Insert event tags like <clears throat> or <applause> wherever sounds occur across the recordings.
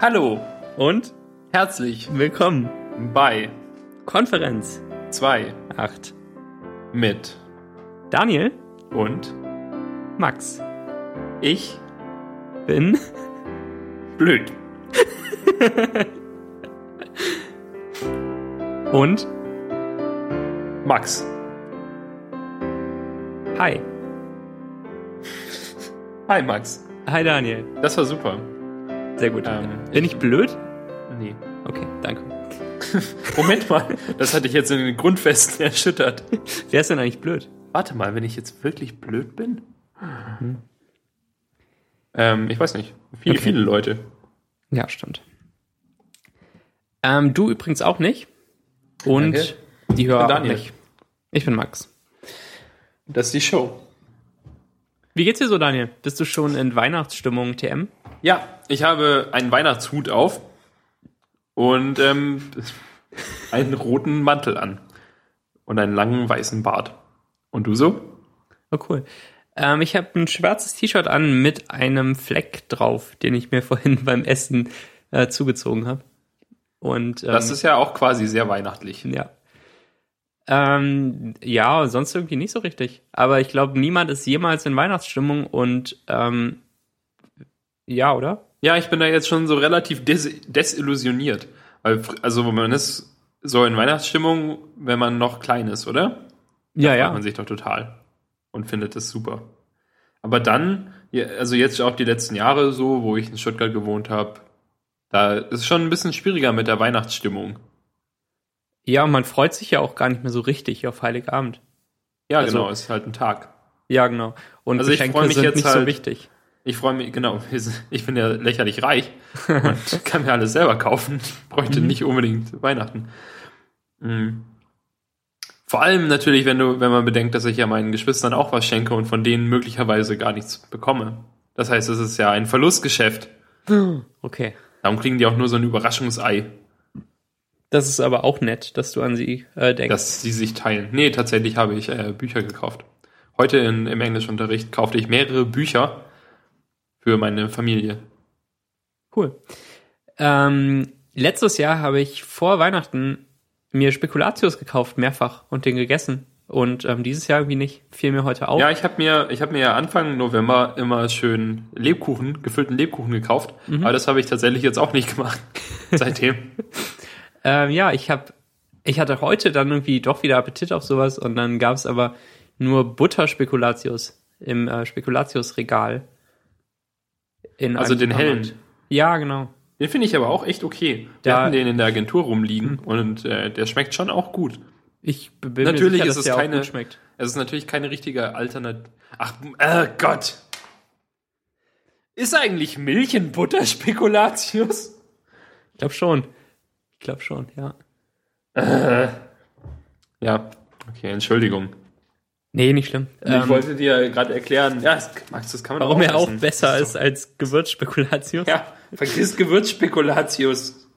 Hallo Und herzlich willkommen. bei Konferenz 2 8. mit Daniel, und Max, ich bin blöd. <laughs> und Max. Hi. Hi Max. Hi Daniel. Das war super. Sehr gut. Ähm, bin ich blöd? Nee. Okay, danke. <laughs> Moment mal, das hatte ich jetzt in den Grundfesten <laughs> erschüttert. Wer ist denn eigentlich blöd? Warte mal, wenn ich jetzt wirklich blöd bin? Ähm, ich weiß nicht. Viele, Okay. viele Leute. Ja, stimmt. Ähm, du übrigens auch nicht. Und Danke. die Hörer auch Daniel. nicht. Ich bin Max. Das ist die Show. Wie geht's dir so, Daniel? Bist du schon in Weihnachtsstimmung TM? Ja, ich habe einen Weihnachtshut auf und ähm, einen roten Mantel an und einen langen weißen Bart. Und du so? Oh, cool. Ähm, ich habe ein schwarzes T-Shirt an mit einem Fleck drauf, den ich mir <laughs> vorhin beim Essen äh, zugezogen habe. Und ähm, Das ist ja auch quasi sehr weihnachtlich. ja. Ähm, ja, sonst irgendwie nicht so richtig. Aber ich glaube, niemand ist jemals in Weihnachtsstimmung und ähm, ja, oder? Ja, ich bin da jetzt schon so relativ des desillusioniert. Also man ist so in Weihnachtsstimmung, wenn man noch klein ist, oder? Ja, Freut ja. man sich doch total und findet es super. Aber dann, ja, also jetzt auch die letzten Jahre so, wo ich in Stuttgart gewohnt habe, da ist es schon ein bisschen schwieriger mit der Weihnachtsstimmung. Ja, und man freut sich ja auch gar nicht mehr so richtig auf Heiligabend. Ja, Also- genau, ist halt ein Tag. Ja, genau. Und Also ich Geschenke freu mich sind jetzt nicht so halt- wichtig. Ich freue mich, genau, <laughs> ich bin ja lächerlich reich und <laughs> kann mir alles selber kaufen. Ich bräuchte nicht unbedingt Weihnachten. Mhm. Vor allem natürlich, wenn du, wenn man bedenkt, dass ich ja meinen Geschwistern auch was schenke und von denen möglicherweise gar nichts bekomme. Das heißt, es ist ja ein Verlustgeschäft. <gasps> Okay. Darum kriegen die auch nur so ein Überraschungsei, Das ist aber auch nett, dass du an sie äh, denkst. dass sie sich teilen. Nee, tatsächlich habe ich äh, Bücher gekauft. Heute in, im Englischunterricht kaufte ich mehrere Bücher für meine Familie. Cool. Ähm, letztes Jahr habe ich vor Weihnachten mir Spekulatius gekauft, mehrfach, und den gegessen. Und ähm, dieses Jahr irgendwie nicht. Fiel mir heute auf. Ja, ich habe mir, ich habe mir ja Anfang November immer schön Lebkuchen, gefüllten Lebkuchen gekauft, aber das habe ich tatsächlich jetzt auch nicht <laughs> gemacht seitdem. <laughs> Ähm, ja, ich habe, ich hatte heute dann irgendwie doch wieder Appetit auf sowas und dann gab es aber nur Butterspekulatius im äh, Spekulatius-Regal. In Also den hellen. Ja, genau. Den finde ich aber auch echt okay. Wir Da- hatten den in der Agentur rumliegen und äh, der schmeckt schon auch gut. Ich bin Natürlich mir sicher, ist dass es der keine- auch gut schmeckt. Es ist natürlich keine richtige Alternative. Ach, äh, Gott. Ist eigentlich Milch in Butter Spekulatius? Ich glaube schon. Ich glaube schon, ja. Ja, okay, Entschuldigung. Nee, nicht schlimm. ich Ähm, wollte dir gerade erklären, ja, das, Max, das kann man warum er auch essen. besser ist als Gewürzspekulatius. Ja, vergiss Gewürzspekulatius.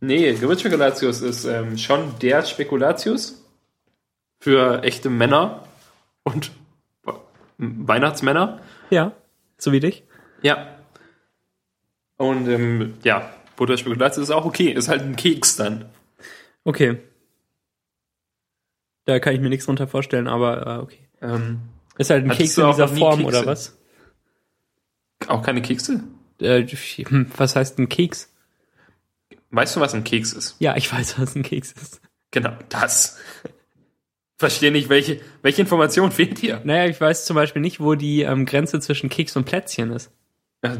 Nee, Gewürzspekulatius ist ähm, schon der Spekulatius für echte Männer und Weihnachtsmänner. Ja, so wie dich. Ja. Und ähm, ja, Butterspekulatius ist auch okay. Ist halt ein Keks dann. Okay. Da kann ich mir nichts drunter vorstellen, aber äh, okay. Ähm, Ist halt ein Keks in dieser Form, Kekse? oder was? auch keine Kekse? Äh, hm, was heißt ein Keks? Weißt du, was ein Keks ist? Ja, ich weiß, was ein Keks ist. Genau, das. Verstehe nicht, welche, welche Information fehlt hier? Naja, ich weiß zum Beispiel nicht, wo die ähm, Grenze zwischen Keks und Plätzchen ist. Das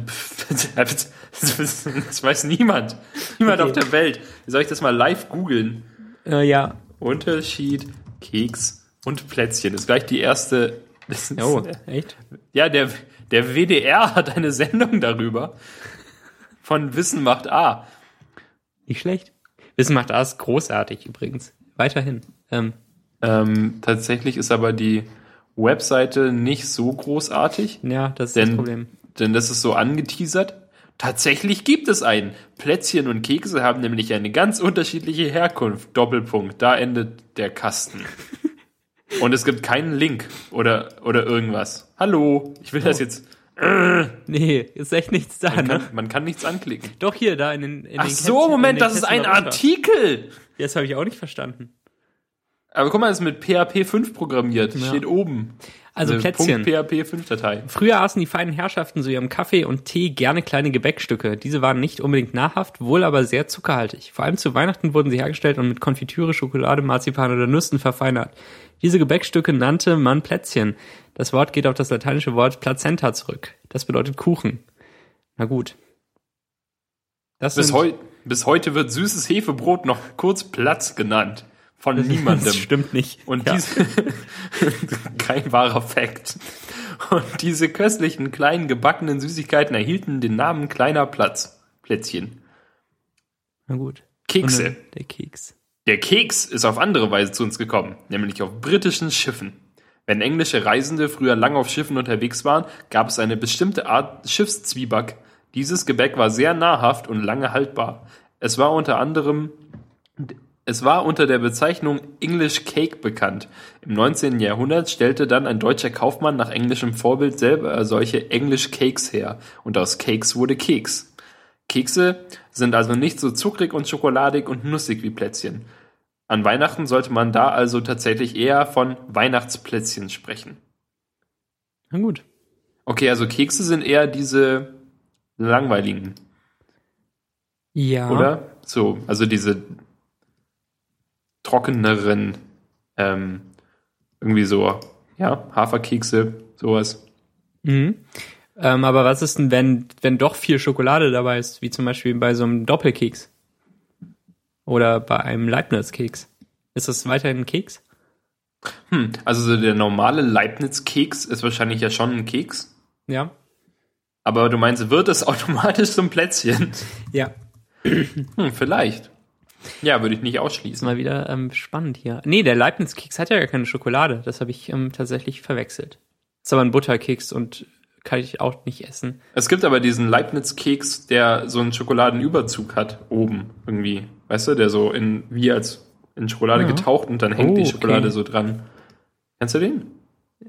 <laughs> das weiß niemand. Niemand Okay. auf der Welt. Wie soll ich das mal live googeln? Äh, ja. Unterschied Keks und Plätzchen. Das ist gleich die erste. Ist, Oh, echt? Ja, der, der WDR hat eine Sendung darüber. Von Wissen macht A. Nicht schlecht. Wissen macht das großartig übrigens. Weiterhin. Ähm, Ähm, tatsächlich ist aber die Webseite nicht so großartig, ja, das ist Denn- das Problem. denn das ist so angeteasert. Tatsächlich gibt es einen. Plätzchen und Kekse haben nämlich eine ganz unterschiedliche Herkunft. Doppelpunkt. Da endet der Kasten. <laughs> Und es gibt keinen Link oder, oder irgendwas. Hallo, ich will das jetzt. Nee, ist echt nichts da, Man ne? kann, man kann nichts anklicken. Doch hier, da in den. In Ach den so, Kästchen- Moment, das ist Kästchen ein. Artikel. Ja, Das habe ich auch nicht verstanden. Aber guck mal, das ist mit PHP 5 programmiert. Ja. Steht oben. Also Eine Plätzchen. .php 5 Datei. Früher aßen die feinen Herrschaften zu ihrem Kaffee und Tee gerne kleine Gebäckstücke. Diese waren nicht unbedingt nahrhaft, wohl aber sehr zuckerhaltig. Vor allem zu Weihnachten wurden sie hergestellt und mit Konfitüre, Schokolade, Marzipan oder Nüssen verfeinert. Diese Gebäckstücke nannte man Plätzchen. Das Wort geht auf das lateinische Wort Plazenta zurück. Das bedeutet Kuchen. Na gut. Das Bis, heu bis heute wird süßes Hefebrot noch kurz Platz genannt. Von niemandem. Das <laughs> stimmt nicht. Und Ja. diese, <laughs> kein wahrer Fakt. Und diese köstlichen kleinen gebackenen Süßigkeiten erhielten den Namen kleiner Platz. Plätzchen. Na gut. Kekse. Dann Der Keks. Der Keks ist auf andere Weise zu uns gekommen, nämlich auf britischen Schiffen. Wenn englische Reisende früher lang auf Schiffen unterwegs waren, gab es eine bestimmte Art Schiffszwieback. Dieses Gebäck war sehr nahrhaft und lange haltbar. Es war unter anderem es war unter der Bezeichnung English Cake bekannt. Im 19. Jahrhundert stellte dann ein deutscher Kaufmann nach englischem Vorbild selber solche English Cakes her und aus Cakes wurde Keks. Kekse sind also nicht so zuckrig und schokoladig und nussig wie Plätzchen. An Weihnachten sollte man da also tatsächlich eher von Weihnachtsplätzchen sprechen. Na gut. Okay, also Kekse sind eher diese langweiligen, Ja. oder? So, also diese trockeneren, ähm, irgendwie so, ja, Haferkekse, sowas. Mhm. Ähm, aber was ist denn, wenn, wenn doch viel Schokolade dabei ist, wie zum Beispiel bei so einem Doppelkeks? Oder bei einem Leibniz-Keks? Ist das weiterhin ein Keks? Hm, also so der normale Leibniz-Keks ist wahrscheinlich ja schon ein Keks. Ja. Aber du meinst, wird es <laughs> automatisch zum Plätzchen? Ja. Hm, vielleicht. Ja, würde ich nicht ausschließen. mal wieder ähm, spannend hier. Nee, der Leibniz-Keks hat ja gar keine Schokolade. Das habe ich ähm, tatsächlich verwechselt. Ist aber ein Butterkeks und kann ich auch nicht essen. Es gibt aber diesen Leibniz-Keks, der so einen Schokoladenüberzug hat, oben irgendwie. Weißt du, der so in, wie als in Schokolade Ja. getaucht und dann hängt Oh, die okay. Schokolade so dran. Kennst du den?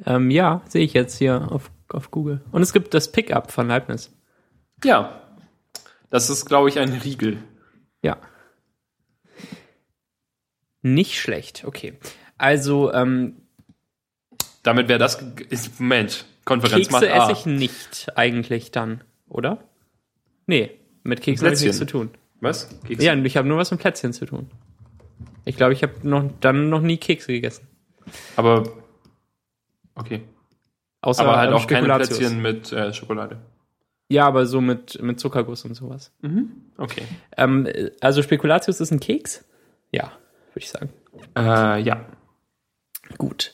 Ähm, ja, sehe ich jetzt hier auf, auf Google. Und es gibt das Pickup von Leibniz. Ja. Das ist, glaube ich, ein Riegel. Ja. Nicht schlecht, okay. Also, ähm, Damit wäre das, ist, Mensch, Konferenz Kekse macht A. esse ich nicht eigentlich dann, oder? Nee, mit Keksen habe ich nichts zu tun. Was? Kekse? Ja, ich habe nur was mit Plätzchen zu tun. Ich glaube, ich habe noch, dann noch nie Kekse gegessen. Aber, okay. Außer aber halt ähm, auch keine Spekulatius. Plätzchen mit äh, Schokolade. Ja, aber so mit, mit Zuckerguss und sowas. Okay. Ähm, also Spekulatius ist ein Keks? Ja, würde ich sagen. Äh, ja. Gut.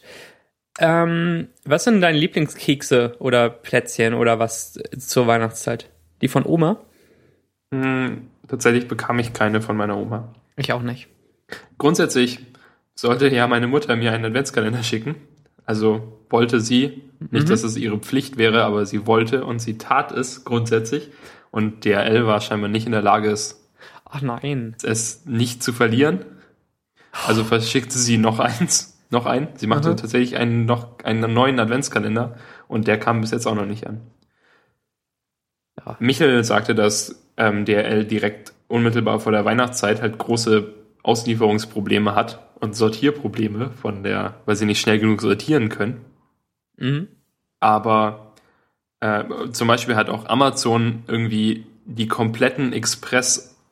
Ähm, was sind deine Lieblingskekse oder Plätzchen oder was zur Weihnachtszeit? Die von Oma? Hm, tatsächlich bekam ich keine von meiner Oma. Ich auch nicht. Grundsätzlich sollte ja meine Mutter mir einen Adventskalender schicken. Also wollte sie, nicht, Mhm. dass es ihre Pflicht wäre, aber sie wollte und sie tat es grundsätzlich. Und DRL war scheinbar nicht in der Lage, es, Ach nein. es nicht zu verlieren. Also verschickte sie noch eins, noch ein. Sie machte Mhm. tatsächlich einen, noch einen neuen Adventskalender und der kam bis jetzt auch noch nicht an. Ja. Michel sagte, dass ähm, DRL direkt unmittelbar vor der Weihnachtszeit halt große Auslieferungsprobleme hat und Sortierprobleme von der, weil sie nicht schnell genug sortieren können. Mhm. Aber äh, zum Beispiel hat auch Amazon irgendwie die kompletten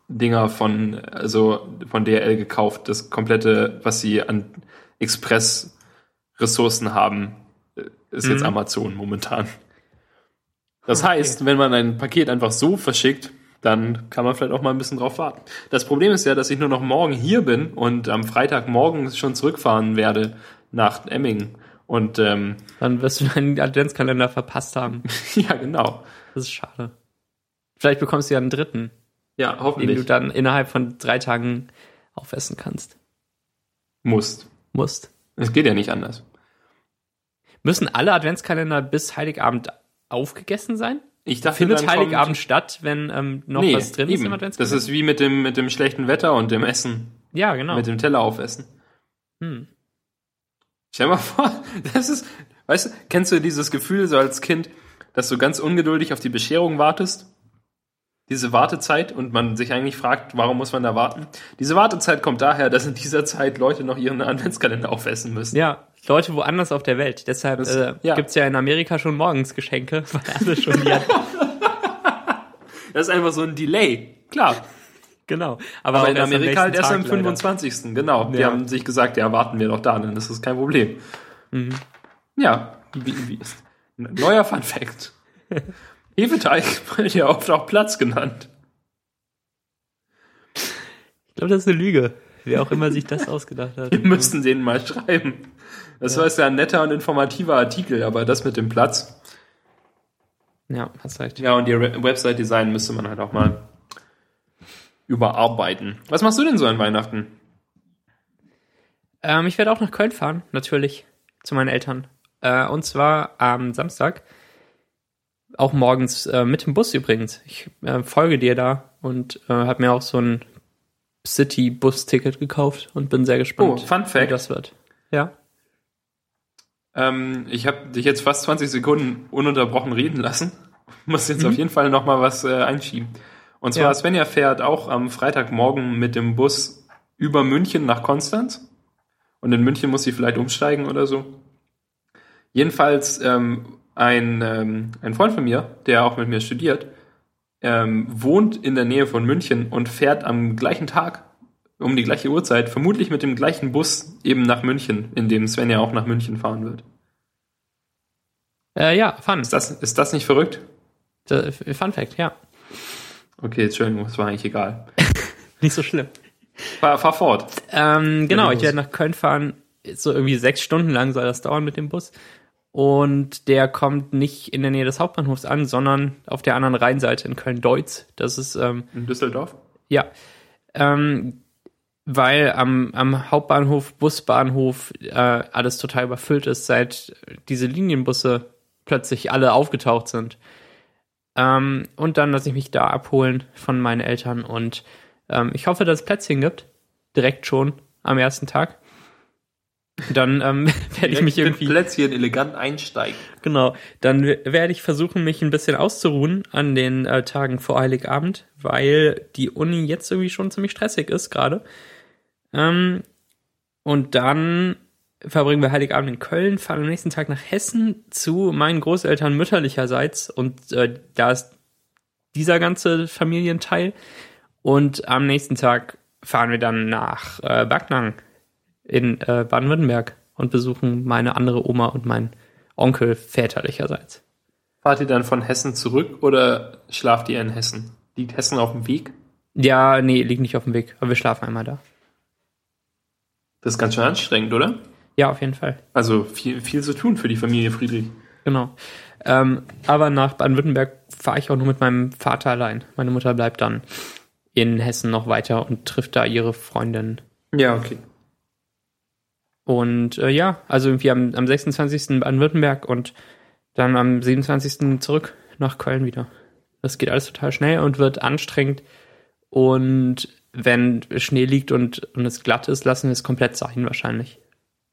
Express-Dinger von, also von DRL gekauft. Das komplette, was sie an Express-Ressourcen haben, ist jetzt Mhm. Amazon momentan. Das Okay. heißt, wenn man ein Paket einfach so verschickt, dann kann man vielleicht auch mal ein bisschen drauf warten. Das Problem ist ja, dass ich nur noch morgen hier bin und am Freitagmorgen schon zurückfahren werde nach Emmingen. Und ähm, Dann wirst du deinen Adventskalender verpasst haben. <laughs> ja, genau. Das ist schade. Vielleicht bekommst du ja einen dritten, Ja, den du hoffentlich. dann innerhalb von drei Tagen aufessen kannst. Musst. Musst. Es geht ja nicht anders. Müssen alle Adventskalender bis Heiligabend aufgegessen sein? Ich dachte, Findet Heiligabend statt, wenn ähm, noch nee, was drin eben. ist im Das Adventskalender? ist wie mit dem, mit dem schlechten Wetter und dem Essen. ja, genau. Mit dem Teller aufessen. Hm. Stell dir mal vor, <laughs> das ist, weißt du, kennst du dieses Gefühl so als Kind, dass du ganz ungeduldig auf die Bescherung wartest. Diese Wartezeit und man sich eigentlich fragt, warum muss man da warten? Diese Wartezeit kommt daher, dass in dieser Zeit Leute noch ihren Adventskalender aufessen müssen. Ja, Leute woanders auf der Welt. Deshalb Das- äh, ja. gibt's ja in Amerika schon morgens Geschenke, <laughs> weil alle schon die <laughs> Das ist einfach so ein Delay. Klar. Genau. Aber auch in Amerika halt erst am Tag leider. 25. Genau. Die Ja. haben sich gesagt, ja, warten wir doch da, dann ist das kein Problem. Mhm. Ja, wie, wie, neuer Fun Fact. <laughs> Hefeteig wird ja oft auch Platz genannt. Ich glaube, das ist eine Lüge. Wer auch immer sich das <laughs> ausgedacht hat. Wir müssten denen mal schreiben. Das war jetzt ja ein netter und informativer Artikel, aber das mit dem Platz. Ja, hast recht. Ja, und ihr Website-Design müsste man halt auch mal überarbeiten. Was machst du denn so an Weihnachten? Ähm, ich werde auch nach Köln fahren, natürlich, zu meinen Eltern. Äh, und zwar am Samstag. Auch morgens äh, mit dem Bus übrigens. Ich äh, folge dir da und äh, habe mir auch so ein City-Bus-Ticket gekauft und bin sehr gespannt, Oh, Fun wie Fact. das wird. Ja. Ähm, ich habe dich jetzt fast 20 Sekunden ununterbrochen reden lassen. <laughs> Muss jetzt Mhm. auf jeden Fall noch mal was äh, einschieben. Und zwar Ja. Svenja fährt auch am Freitagmorgen mit dem Bus über München nach Konstanz. Und in München muss sie vielleicht umsteigen oder so. Jedenfalls ähm, ein, ähm, ein Freund von mir, der auch mit mir studiert, ähm, wohnt in der Nähe von München und fährt am gleichen Tag um die gleiche Uhrzeit, vermutlich mit dem gleichen Bus eben nach München, in dem Svenja auch nach München fahren wird. Äh, ja, Fun. Ist das, ist das nicht verrückt? Äh, Fun Fact, ja. Okay, Entschuldigung, das war eigentlich egal. <laughs> Nicht so schlimm. Fahr, fahr fort. Ähm, genau, ich werde nach Köln fahren. So irgendwie sechs Stunden lang soll das dauern mit dem Bus. Und der kommt nicht in der Nähe des Hauptbahnhofs an, sondern auf der anderen Rheinseite in Köln-Deutz. Das ist, ähm, In Düsseldorf? ja, ähm, weil am, am Hauptbahnhof, Busbahnhof äh, alles total überfüllt ist, seit diese Linienbusse plötzlich alle aufgetaucht sind. Ähm, und dann lasse ich mich da abholen von meinen Eltern und ähm, ich hoffe, dass es Plätzchen gibt. Direkt schon am ersten Tag. Dann ähm, <laughs> werde ich mich irgendwie. Plätzchen elegant einsteigen. Genau. Dann werde ich versuchen, mich ein bisschen auszuruhen an den äh, Tagen vor Heiligabend, weil die Uni jetzt irgendwie schon ziemlich stressig ist gerade. Ähm, und dann verbringen wir Heiligabend in Köln, fahren am nächsten Tag nach Hessen zu meinen Großeltern mütterlicherseits und äh, da ist dieser ganze Familienteil. Und am nächsten Tag fahren wir dann nach äh, Backnang in äh, Baden-Württemberg und besuchen meine andere Oma und meinen Onkel väterlicherseits. Fahrt ihr dann von Hessen zurück oder schlaft ihr in Hessen? Liegt Hessen auf dem Weg? Ja, nee, liegt nicht auf dem Weg, aber wir schlafen einmal da. Das ist ganz schön anstrengend, oder? Ja, auf jeden Fall. Also viel, viel zu tun für die Familie Friedrich. Genau. Ähm, aber nach Baden-Württemberg fahre ich auch nur mit meinem Vater allein. Meine Mutter bleibt dann in Hessen noch weiter und trifft da ihre Freundin. Ja, okay. Und äh, ja, also irgendwie am, am 26. in Baden-Württemberg und dann am 27. zurück nach Köln wieder. Das geht alles total schnell und wird anstrengend. Und wenn Schnee liegt und, und es glatt ist, lassen wir es komplett sein wahrscheinlich.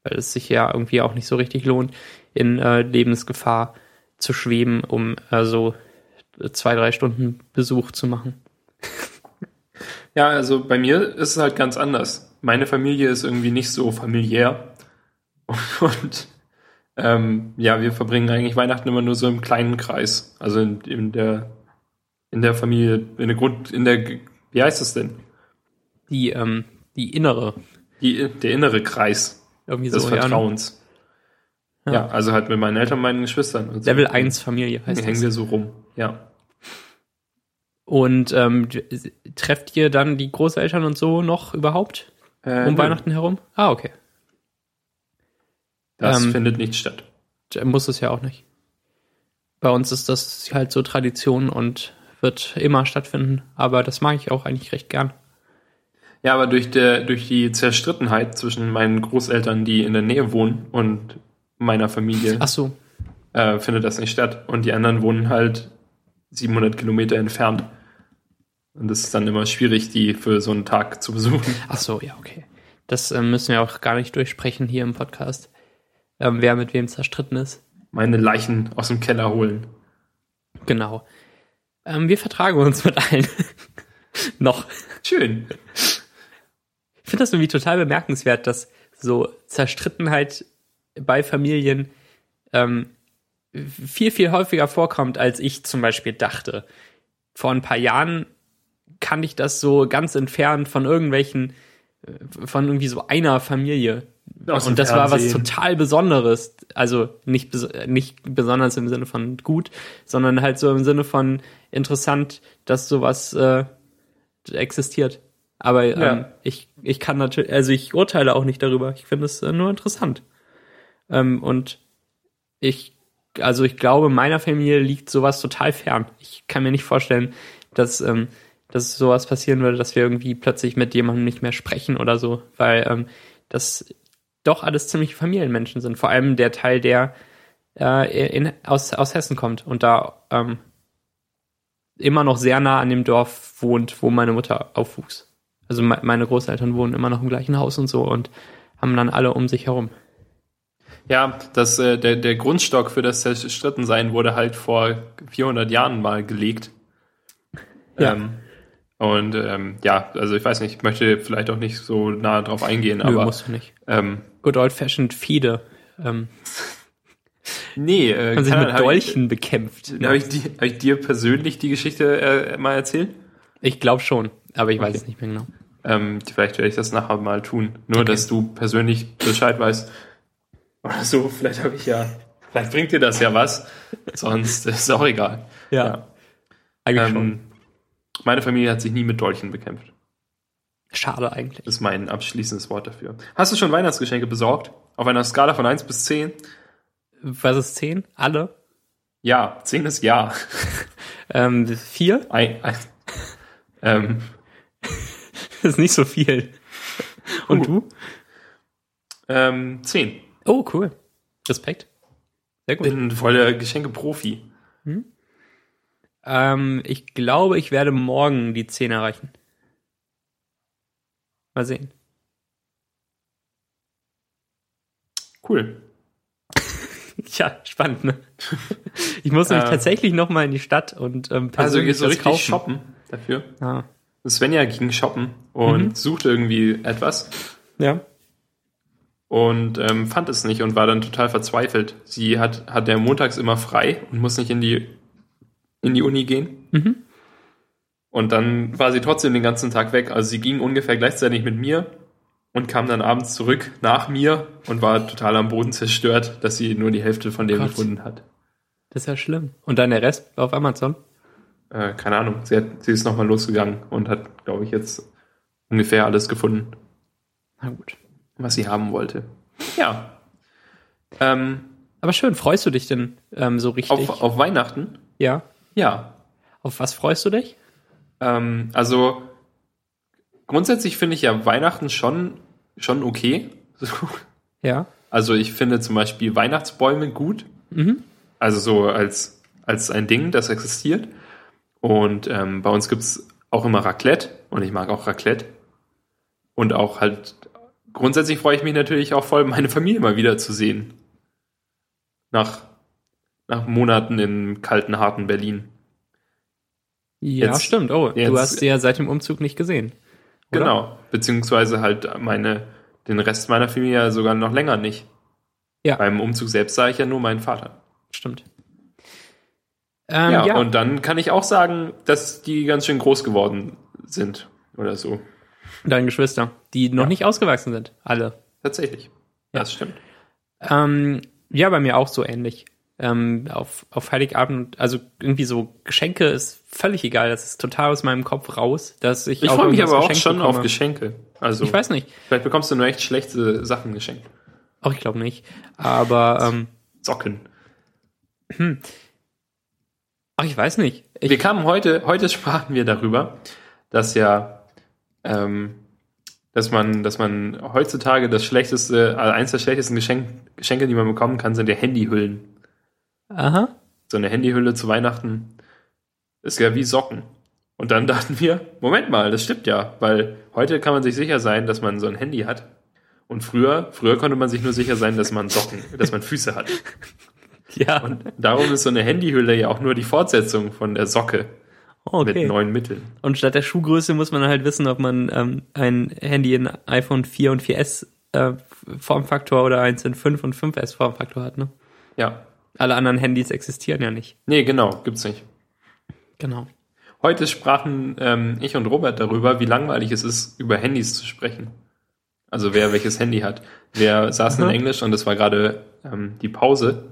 Weil es sich ja irgendwie auch nicht so richtig lohnt, in äh, Lebensgefahr zu schweben, um äh, so zwei, drei Stunden Besuch zu machen. Ja, also bei mir ist es halt ganz anders. Meine Familie ist irgendwie nicht so familiär. <laughs> Und ähm, ja, wir verbringen eigentlich Weihnachten immer nur so im kleinen Kreis. Also in, in der in der Familie, in der Grund, in der wie heißt es denn? Die, ähm, die innere, Die, der innere Kreis irgendwie des so? Vertrauens. Ja. Ja. also halt mit meinen Eltern, meinen Geschwistern. Und so. Level 1 Familie heißt hängen das. wir so rum. Ja. Und ähm, trefft ihr dann die Großeltern und so noch überhaupt Äh, um nö, Weihnachten herum? Ah, okay. Das ähm, findet nicht statt. Muss es ja auch nicht. Bei uns ist das halt so Tradition und wird immer stattfinden, aber das mag ich auch eigentlich recht gern. Ja, aber durch, der, durch die Zerstrittenheit zwischen meinen Großeltern, die in der Nähe wohnen, und meiner Familie, Ach so, äh, findet das nicht statt. Und die anderen wohnen halt 700 Kilometer entfernt. Und es ist dann immer schwierig, die für so einen Tag zu besuchen. ach so, ja, okay. Das ähm, müssen wir auch gar nicht durchsprechen hier im Podcast, ähm, wer mit wem zerstritten ist. Meine Leichen aus dem Keller holen. Genau. Ähm, wir vertragen uns mit allen. <laughs> Noch. Schön. Ich finde das irgendwie total bemerkenswert, dass so Zerstrittenheit bei Familien ähm, viel, viel häufiger vorkommt, als ich zum Beispiel dachte. Vor ein paar Jahren kann ich das so ganz entfernt von irgendwelchen, äh, von irgendwie so einer Familie. Aus Und das war was Fernsehen. total Besonderes. Also nicht, nicht besonders im Sinne von gut, sondern halt so im Sinne von interessant, dass sowas äh, existiert. Aber ähm, Ja. ich, ich kann natürlich, also ich urteile auch nicht darüber. Ich finde es äh, nur interessant. Ähm, und ich, also ich glaube, meiner Familie liegt sowas total fern. Ich kann mir nicht vorstellen, dass, ähm, dass sowas passieren würde, dass wir irgendwie plötzlich mit jemandem nicht mehr sprechen oder so, weil ähm, das doch alles ziemlich Familienmenschen sind. Vor allem der Teil, der äh, in, aus, aus Hessen kommt und da ähm, immer noch sehr nah an dem Dorf wohnt, wo meine Mutter aufwuchs. Also me meine Großeltern wohnen immer noch im gleichen Haus und so und haben dann alle um sich herum. Ja, das, äh, der, der Grundstock für das Zerstrittensein wurde halt vor 400 Jahren mal gelegt. Ja. Ähm, und ähm, ja, also ich weiß nicht, ich möchte vielleicht auch nicht so nah drauf eingehen, Nö, aber musst du nicht. ähm, Good old fashioned Fiede. Ähm, nee, äh, haben sich mit hab ich- Dolchen bekämpft. Habe ich, hab ich dir persönlich die Geschichte äh, mal erzählt? Ich glaube schon, aber ich weiß Okay. es nicht mehr genau. Ähm, vielleicht werde ich das nachher mal tun. Nur, Okay. dass du persönlich Bescheid weißt. Oder so, vielleicht habe ich ja, vielleicht bringt dir das ja was. Sonst ist auch egal. Ja. Eigentlich schon. Meine Familie hat sich nie mit Dolchen bekämpft. Schade eigentlich. Das ist mein abschließendes Wort dafür. Hast du schon Weihnachtsgeschenke besorgt? Auf einer Skala von 1 bis 10? Was ist 10? Alle? Ja, 10 ist ja. <laughs> Ähm, vier? Ein, ein, ähm, Das <laughs> ist nicht so viel. Und Uh. du? ähm, 10. Oh, cool. Respekt. Sehr gut. Bin voll der Geschenke-Profi. Ähm, ich glaube, ich werde morgen die 10 erreichen. Mal sehen. Cool. <laughs> Ja, spannend, ne? Ich muss nämlich Ähm. tatsächlich noch mal in die Stadt und ähm, Also persönlich gehst du richtig shoppen dafür? Ah. Svenja ging shoppen und Mhm. suchte irgendwie etwas Ja. und ähm, fand es nicht und war dann total verzweifelt. Sie hat, hat ja montags immer frei und muss nicht in die, in die Uni gehen. Mhm. Und dann war sie trotzdem den ganzen Tag weg. Also sie ging ungefähr gleichzeitig mit mir und kam dann abends zurück nach mir und war total am Boden zerstört, dass sie nur die Hälfte von dem Gott. gefunden hat. Das ist ja schlimm. Und dann der Rest auf Amazon? Äh, keine Ahnung. Sie, hat, sie ist nochmal losgegangen und hat, glaube ich, jetzt ungefähr alles gefunden. Na gut. was sie haben wollte. Ja. Ähm, Aber schön, freust du dich denn ähm, so richtig? auf, auf Weihnachten? ja. Ja. Auf was freust du dich? Ähm, also grundsätzlich finde ich ja Weihnachten schon, schon okay. <laughs> Ja. Also ich finde zum Beispiel Weihnachtsbäume gut. Mhm. Also so als, als ein Ding, das existiert. Und ähm, bei uns gibt's auch immer Raclette und ich mag auch Raclette. Und auch halt, grundsätzlich freue ich mich natürlich auch voll, meine Familie mal wieder zu sehen. Nach, nach Monaten im kalten, harten Berlin. Ja, Jetzt- stimmt. Oh, du jetzt- hast sie ja seit dem Umzug nicht gesehen. Oder? Genau. Beziehungsweise halt meine, den Rest meiner Familie ja sogar noch länger nicht. Ja. Beim Umzug selbst sah ich ja nur meinen Vater. Stimmt. Ähm, ja, ja, und dann kann ich auch sagen, dass die ganz schön groß geworden sind oder so. deine Geschwister, die noch Ja. nicht ausgewachsen sind. Alle. Tatsächlich. Ja. Das stimmt. Ähm, ja, bei mir auch so ähnlich. Ähm, auf, auf Heiligabend, also irgendwie so Geschenke ist völlig egal. Das ist total aus meinem Kopf raus, dass ich Ich freue mich aber auch schon auf bekomme. Geschenke. Also Ich weiß nicht. vielleicht bekommst du nur echt schlechte Sachen geschenkt. Auch ich glaube nicht. Aber ähm, Socken. ach, ich weiß nicht. Ich, wir kamen heute, heute sprachen wir darüber, dass ja, ähm, dass man, dass man heutzutage das schlechteste, also eins der schlechtesten Geschenk, Geschenke, die man bekommen kann, sind ja Handyhüllen. Aha. So eine Handyhülle zu Weihnachten ist ja wie Socken. Und dann <laughs> dachten wir, Moment mal, das stimmt ja, weil heute kann man sich sicher sein, dass man so ein Handy hat. Und früher, früher konnte man sich nur sicher sein, dass man Socken, <laughs> dass man Füße hat. Ja. Und darum ist so eine Handyhülle ja auch nur die Fortsetzung von der Socke okay. mit neuen Mitteln. Und statt der Schuhgröße muss man halt wissen, ob man ähm, ein Handy in iPhone 4 und 4S äh, Formfaktor oder eins in 5 und 5S Formfaktor hat, ne? Ja. Alle anderen Handys existieren ja nicht. Nee, genau, gibt's nicht. Genau. Heute sprachen ähm, ich und Robert darüber, wie langweilig es ist, über Handys zu sprechen. Also wer welches Handy hat. Wir saßen Mhm. in Englisch und es war gerade ähm, die Pause.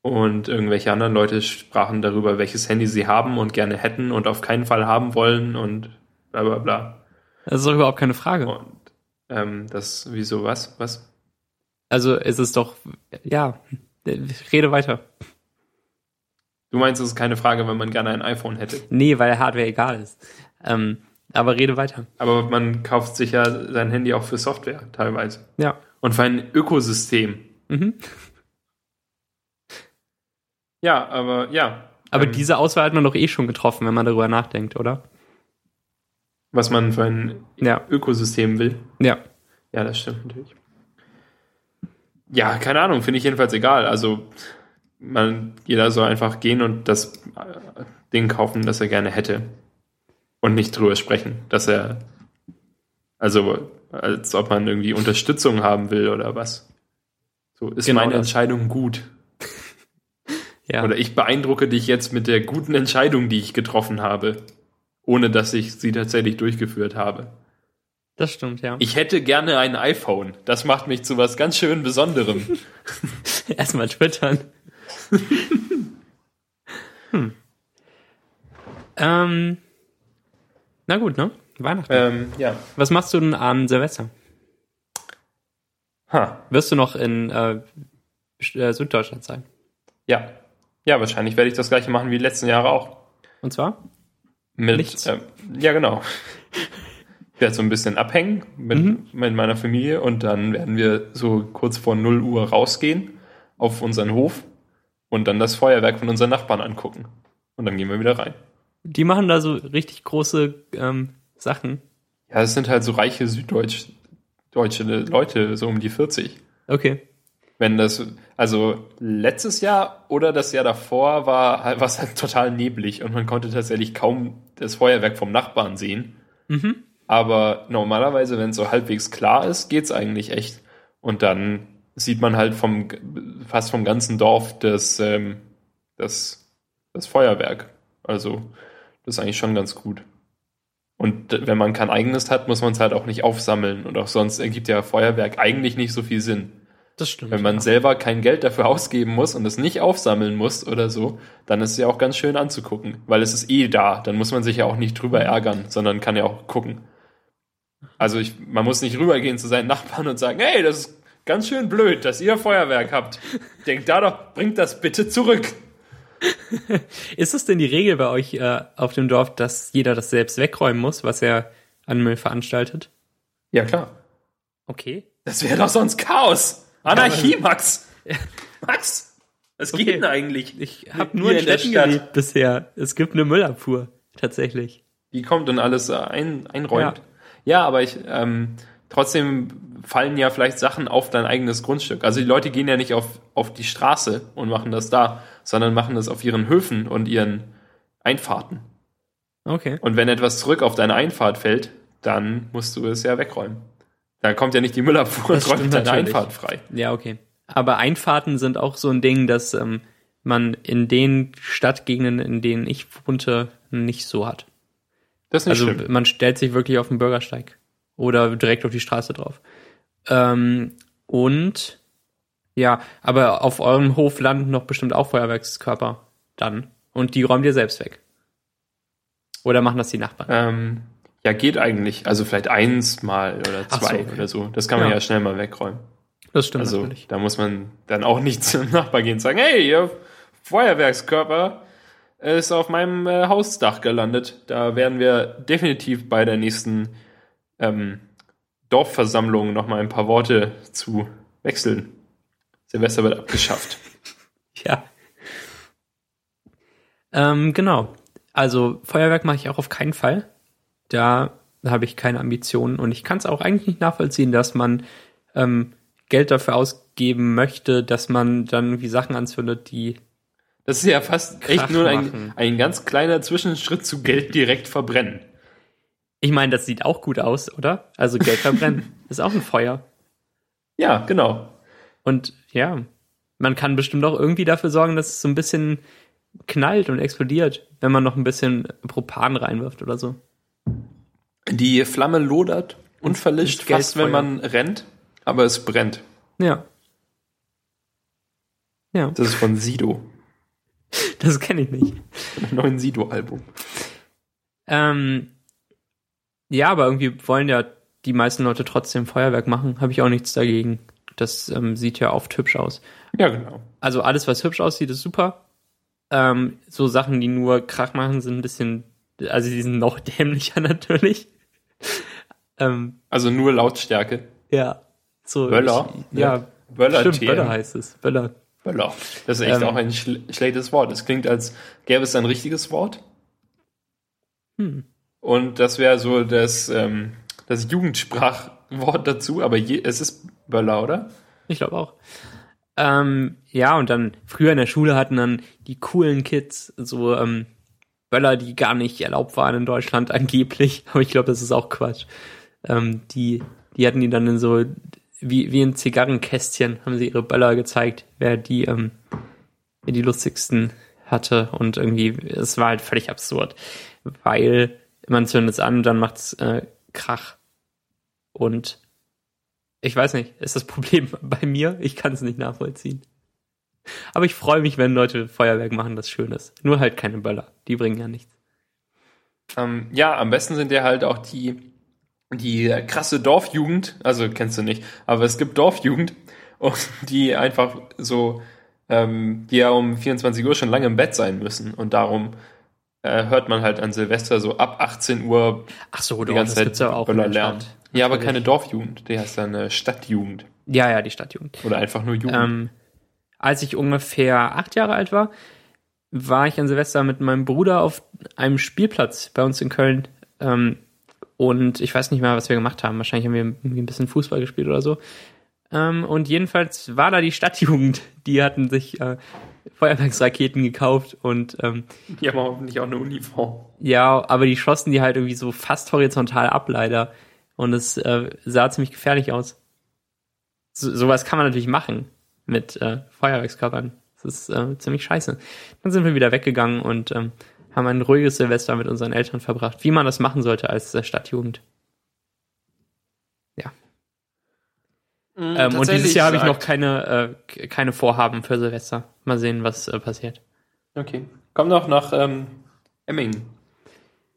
Und irgendwelche anderen Leute sprachen darüber, welches Handy sie haben und gerne hätten und auf keinen Fall haben wollen und bla bla bla. Das ist doch überhaupt keine Frage. Und ähm, das, wieso was? Was? Also es ist doch, ja, rede weiter. Du meinst, es ist keine Frage, wenn man gerne ein iPhone hätte. Nee, weil Hardware egal ist. Ähm, aber rede weiter. Aber man kauft sich ja sein Handy auch für Software teilweise. Ja. Und für ein Ökosystem. Mhm. Ja, aber ja. Aber ähm, diese Auswahl hat man doch eh schon getroffen, wenn man darüber nachdenkt, oder? Was man für ein Ja. Ökosystem will. Ja. Ja, das stimmt natürlich. Ja, keine Ahnung, finde ich jedenfalls egal. Also, man, jeder soll einfach gehen und das äh, Ding kaufen, das er gerne hätte. Und nicht drüber sprechen, dass er, also, als ob man irgendwie Unterstützung haben will oder was. So, ist Genau meine das. Entscheidung gut? <laughs> Ja. Oder ich beeindrucke dich jetzt mit der guten Entscheidung, die ich getroffen habe, ohne dass ich sie tatsächlich durchgeführt habe. Das stimmt, ja. Ich hätte gerne ein iPhone. Das macht mich zu was ganz schön Besonderem. <laughs> Erstmal twittern. <laughs> hm. Ähm, na gut, ne? Weihnachten. ähm, ja. Was machst du denn an Silvester? Ha. Wirst du noch in äh, äh, Süddeutschland sein? Ja. Ja, wahrscheinlich werde ich das gleiche machen wie die letzten Jahre auch. Und zwar? Mit, Nichts. ähm, ja, genau. <laughs> Ich werde so ein bisschen abhängen mit, Mhm. mit meiner Familie und dann werden wir so kurz vor 0 Uhr rausgehen auf unseren Hof und dann das Feuerwerk von unseren Nachbarn angucken. Und dann gehen wir wieder rein. Die machen da so richtig große ähm, Sachen. Ja, es sind halt so reiche süddeutsch deutsche Leute, so um die 40. Okay. Wenn das, also letztes Jahr oder das Jahr davor war war es halt total neblig und man konnte tatsächlich kaum das Feuerwerk vom Nachbarn sehen. Mhm. Aber normalerweise, wenn es so halbwegs klar ist, geht's eigentlich echt. Und dann sieht man halt vom fast vom ganzen Dorf das, ähm, das, das Feuerwerk. Also das ist eigentlich schon ganz gut. Und wenn man kein eigenes hat, muss man es halt auch nicht aufsammeln. Und auch sonst ergibt ja Feuerwerk eigentlich nicht so viel Sinn. Das stimmt. Wenn man ja. selber kein Geld dafür ausgeben muss und es nicht aufsammeln muss oder so, dann ist es ja auch ganz schön anzugucken, weil es ist eh da. Dann muss man sich ja auch nicht drüber ärgern, sondern kann ja auch gucken. Also ich, man muss nicht rübergehen zu seinen Nachbarn und sagen, hey, das ist ganz schön blöd, dass ihr Feuerwerk habt. Denkt da doch, bringt das bitte zurück. <laughs> Ist es denn die Regel bei euch äh, auf dem Dorf, dass jeder das selbst wegräumen muss, was er an Müll veranstaltet? Ja, klar. Okay. Das wäre doch sonst Chaos. Anarchie, Max. Max, was Okay. geht denn eigentlich? Ich habe nur in der Stadt. bisher. Es gibt eine Müllabfuhr, tatsächlich. Die kommt und alles äh, ein, einräumt. Ja, aber ich ähm, trotzdem fallen ja vielleicht Sachen auf dein eigenes Grundstück. Also die Leute gehen ja nicht auf, auf die Straße und machen das da, sondern machen das auf ihren Höfen und ihren Einfahrten. Okay. Und wenn etwas zurück auf deine Einfahrt fällt, dann musst du es ja wegräumen. Da kommt ja nicht die Müllabfuhr Das und räumt deine natürlich. Einfahrt frei. Ja, okay. Aber Einfahrten sind auch so ein Ding, dass ähm, man in den Stadtgegenden, in denen ich wohnte, nicht so hat. Das ist nicht Also schlimm. man stellt sich wirklich auf den Bürgersteig oder direkt auf die Straße drauf. Ähm, und ja, aber auf eurem Hof landen doch bestimmt auch Feuerwerkskörper dann. Und die räumt ihr selbst weg. Oder machen das die Nachbarn? Ähm, ja, geht eigentlich. Also vielleicht eins mal oder Ach so, zwei okay. oder so. Das kann man Ja. ja, schnell mal wegräumen. Das stimmt Also natürlich. da muss man dann auch nicht <laughs> zum Nachbar gehen und sagen, hey, ihr Feuerwerkskörper ist auf meinem äh, Hausdach gelandet. Da werden wir definitiv bei der nächsten ähm, Dorfversammlung noch mal ein paar Worte zu wechseln. Silvester wird abgeschafft. <laughs> Ja. Ähm, genau. Also Feuerwerk mache ich auch auf keinen Fall. Da habe ich keine Ambitionen und ich kann es auch eigentlich nicht nachvollziehen, dass man ähm, Geld dafür ausgeben möchte, dass man dann irgendwie Sachen anzündet, die Das ist ja fast Krach echt nur ein, ein ganz kleiner Zwischenschritt zu Geld direkt verbrennen. Ich meine, das sieht auch gut aus, oder? Also Geld verbrennen <laughs> ist auch ein Feuer. Ja, genau. Und ja, man kann bestimmt auch irgendwie dafür sorgen, dass es so ein bisschen knallt und explodiert, wenn man noch ein bisschen Propan reinwirft oder so. Die Flamme lodert und verlischt fast, wenn man rennt, aber es brennt. Ja. Ja, Das ist von Sido, <laughs> das kenne ich nicht. dem neuen Sido-Album. Ähm, ja, aber irgendwie wollen ja die meisten Leute trotzdem Feuerwerk machen. Habe ich auch nichts dagegen. Das ähm, sieht ja oft hübsch aus. Ja, genau. Also alles, was hübsch aussieht, ist super. Ähm, so Sachen, die nur Krach machen, sind ein bisschen, also die sind noch <laughs> dämlicher natürlich. ähm, Also nur Lautstärke. ja. So, Böller? Ich, ja, Böller stimmt, TM. Böller heißt es. Böller. Böller. Das ist echt Ähm. auch ein schl schlechtes Wort. Es klingt, als gäbe es ein richtiges Wort. Hm. Und das wäre so das, ähm, das Jugendsprachwort dazu, aber je, es ist Böller, oder? Ich glaube auch. Ähm, ja, und dann früher in der Schule hatten dann die coolen Kids so ähm, Böller, die gar nicht erlaubt waren in Deutschland angeblich. <laughs> Aber ich glaube, das ist auch Quatsch. Ähm, die, die hatten die dann in so, wie, wie in Zigarrenkästchen, haben sie ihre Böller gezeigt, wer die, ähm, wer die lustigsten hatte. Und irgendwie, es war halt völlig absurd. Weil man zündet es an und dann macht's äh, Krach. Und ich weiß nicht, ist das <laughs> Problem bei mir? Ich kann es nicht nachvollziehen. Aber ich freue mich, wenn Leute Feuerwerk machen, das schön ist. Nur halt keine Böller. Die bringen ja nichts. Ähm, ja, am besten sind ja halt auch die, die krasse Dorfjugend, also kennst du nicht, aber es gibt Dorfjugend, und die einfach so, ähm, die ja um 24 Uhr schon lange im Bett sein müssen und darum äh, hört man halt an Silvester so ab 18 Uhr Ach so, die ganze Zeit ja auch Böller. Stadt. Ja, aber keine Dorfjugend, die heißt dann äh, Stadtjugend Ja, ja, die Stadtjugend. oder einfach nur Jugend. Ähm, als ich ungefähr acht Jahre alt war, war ich an Silvester mit meinem Bruder auf einem Spielplatz bei uns in Köln. Ähm, und ich weiß nicht mehr, was wir gemacht haben. Wahrscheinlich haben wir irgendwie ein bisschen Fußball gespielt oder so. Ähm, und jedenfalls war da die Stadtjugend. Die hatten sich äh, Feuerwerksraketen gekauft und ähm, Die haben hoffentlich auch eine Uniform. ja, aber die schossen die halt irgendwie so fast horizontal ab, leider. Und es äh, sah ziemlich gefährlich aus. So, sowas kann man natürlich machen mit äh, Feuerwerkskörpern. Das ist äh, ziemlich scheiße. Dann sind wir wieder weggegangen und ähm, haben ein ruhiges Silvester mit unseren Eltern verbracht, wie man das machen sollte als Stadtjugend. Ja. Ähm, und dieses Jahr habe ich noch keine, äh, keine Vorhaben für Silvester. Mal sehen, was äh, passiert. Okay. Komm noch nach ähm, Emmingen.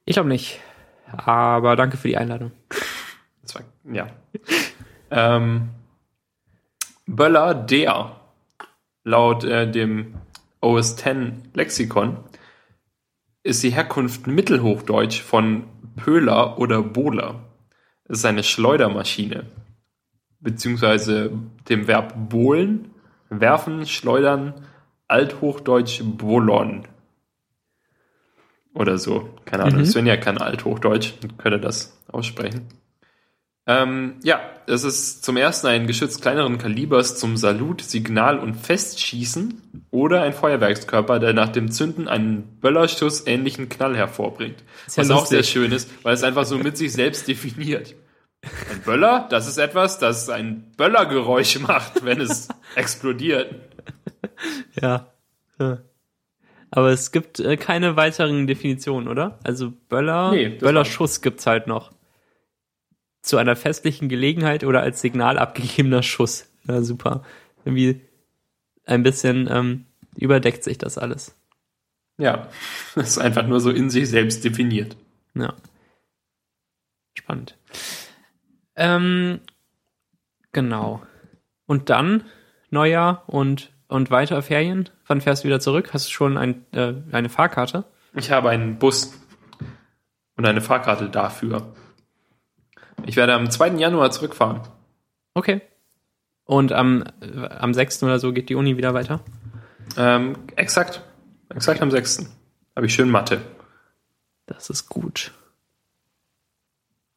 Ich glaube nicht. Aber danke für die Einladung. Das war, ja. <laughs> ähm, Böller, der, laut äh, dem OS 10 Lexikon, ist die Herkunft Mittelhochdeutsch von Pöhler oder Bohler. Es ist eine Schleudermaschine. Beziehungsweise dem Verb bohlen, werfen, schleudern, Althochdeutsch bolon. Oder so. Keine Ahnung. Mhm. Svenja kann Althochdeutsch und könnte das aussprechen. Ähm, ja, es ist zum ersten ein Geschütz kleineren Kalibers zum Salut, Signal und Festschießen oder ein Feuerwerkskörper, der nach dem Zünden einen Böllerschuss ähnlichen Knall hervorbringt. Ist ja Was auch sehr lustig. schön ist, weil es einfach so mit sich selbst definiert. Ein Böller, das ist etwas, das ein Böllergeräusch macht, wenn es <laughs> explodiert. Ja. Aber es gibt äh, keine weiteren Definitionen, oder? Also Böller, Nee, Böllerschuss gibt's halt noch. Zu einer festlichen Gelegenheit oder als Signal abgegebener Schuss. Ja, super. Irgendwie ein bisschen ähm, überdeckt sich das alles. Ja, <laughs> das ist einfach nur so in sich selbst definiert. Ja. Spannend. Ähm, genau. Und dann Neujahr und, und weiter Ferien. Wann fährst du wieder zurück? Hast du schon ein, äh, eine Fahrkarte? Ich habe einen Bus und eine Fahrkarte dafür. Ich werde am 2. Januar zurückfahren. Okay. Und am, am 6. oder so geht die Uni wieder weiter? Ähm, exakt. Exakt am 6. Habe ich schön Mathe. Das ist gut.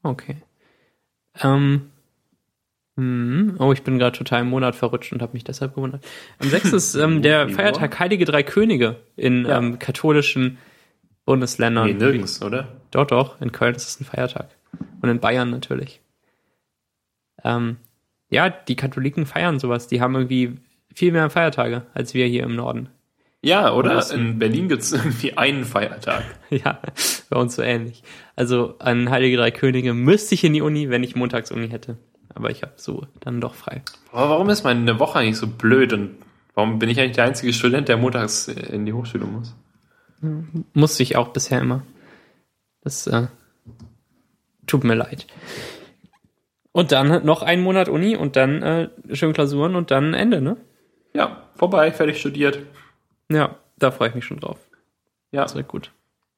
Okay. Ähm, Hm. Oh, ich bin gerade total im Monat verrutscht und habe mich deshalb gewundert. Am 6. ist <laughs> ähm, der Feiertag Heilige Drei Könige in Ja. ähm, katholischen Bundesländern. Nee, nirgends, oder? Doch, doch. In Köln ist es ein Feiertag. Und in Bayern natürlich. Ähm, ja, die Katholiken feiern sowas. Die haben irgendwie viel mehr Feiertage als wir hier im Norden. Ja, oder? In Berlin gibt's irgendwie einen Feiertag. <laughs> ja, bei uns so ähnlich. Also an Heilige Drei Könige müsste ich in die Uni, wenn ich Montagsuni hätte. Aber ich habe so dann doch frei. Aber warum ist meine Woche eigentlich so blöd und warum bin ich eigentlich der einzige Student, der montags in die Hochschule muss? Musste ich auch bisher immer. Das äh, tut mir leid. Und dann noch einen Monat Uni und dann äh, schön Klausuren und dann Ende, ne? Ja, vorbei, fertig studiert. Ja, da freue ich mich schon drauf. Ja, Das wird gut.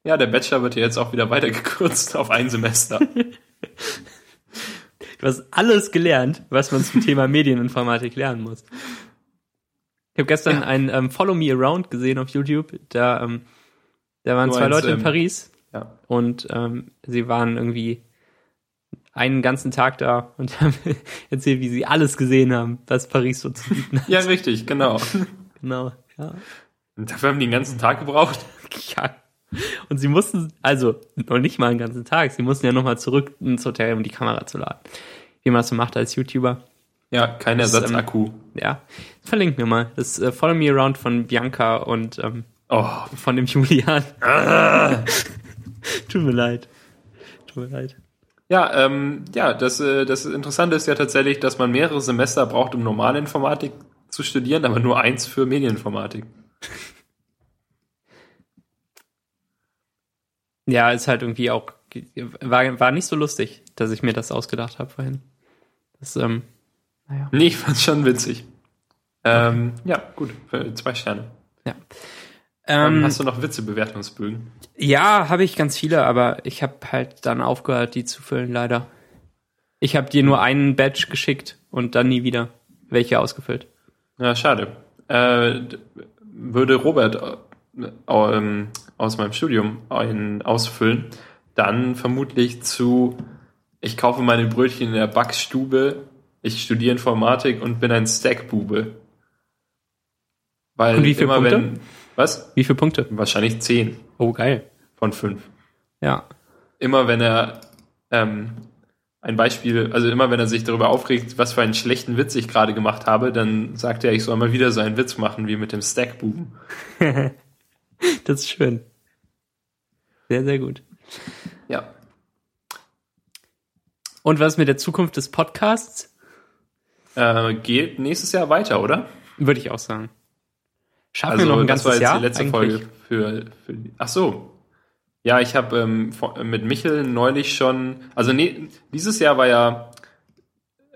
ja, der Bachelor wird ja jetzt auch wieder weitergekürzt auf ein Semester. <laughs> Du hast alles gelernt, was man zum Thema Medieninformatik lernen muss. Ich habe gestern Ja. ein ähm, Follow Me Around gesehen auf YouTube. Da, ähm, da waren Du zwei meinst, Leute in ähm, Paris ja. und ähm, sie waren irgendwie einen ganzen Tag da und haben <laughs> erzählt, wie sie alles gesehen haben, was Paris so zu bieten hat. ja, richtig, genau. <laughs> Genau, ja. Und dafür haben die den ganzen Tag gebraucht. <laughs> ja. Und sie mussten, also noch nicht mal einen ganzen Tag, sie mussten ja nochmal zurück ins Hotel, um die Kamera zu laden. Wie man das so macht als YouTuber. Ja, kein ähm, Ersatzakku. Ja, verlinken wir mal. Das äh, Follow Me Around von Bianca und ähm, Oh, von dem Julian. Tut mir leid. Tut mir leid. Ja, ähm, ja, das, äh, das Interessante ist ja tatsächlich, dass man mehrere Semester braucht, um normale Informatik zu studieren, aber nur eins für Medieninformatik. Ja, ist halt irgendwie auch, war, war nicht so lustig, dass ich mir das ausgedacht habe vorhin. Das, ähm, naja. Nee, ich fand's schon witzig. Ähm, ja, gut, für zwei Sterne. Ja. Ähm, hast du noch Witze-Bewertungsbögen? ja, habe ich ganz viele, aber ich habe halt dann aufgehört, die zu füllen, leider. Ich habe dir nur einen Badge geschickt und dann nie wieder welche ausgefüllt. Ja, schade. Äh, würde Robert äh, ähm, aus meinem Studium einen ausfüllen, dann vermutlich zu ich kaufe meine Brötchen in der Backstube, ich studiere Informatik und bin ein Stackbube. Weil Und wie viele immer Punkte? wenn was? Wie viele Punkte? Wahrscheinlich 10 Oh, geil. von 5. Ja. Immer wenn er ähm, ein Beispiel, also immer wenn er sich darüber aufregt, was für einen schlechten Witz ich gerade gemacht habe, dann sagt er, ich soll mal wieder so einen Witz machen wie mit dem Stackbuben. <laughs> Das ist schön. Sehr, sehr gut. Ja. Und was mit der Zukunft des Podcasts? Äh, geht nächstes Jahr weiter, oder? Würde ich auch sagen. Schaffen wir noch ein das ganzes war jetzt Jahr? die letzte eigentlich? Folge für, für die, Ach so. Ja, ich habe ähm, vor- mit Michel neulich schon, also nee, dieses Jahr war ja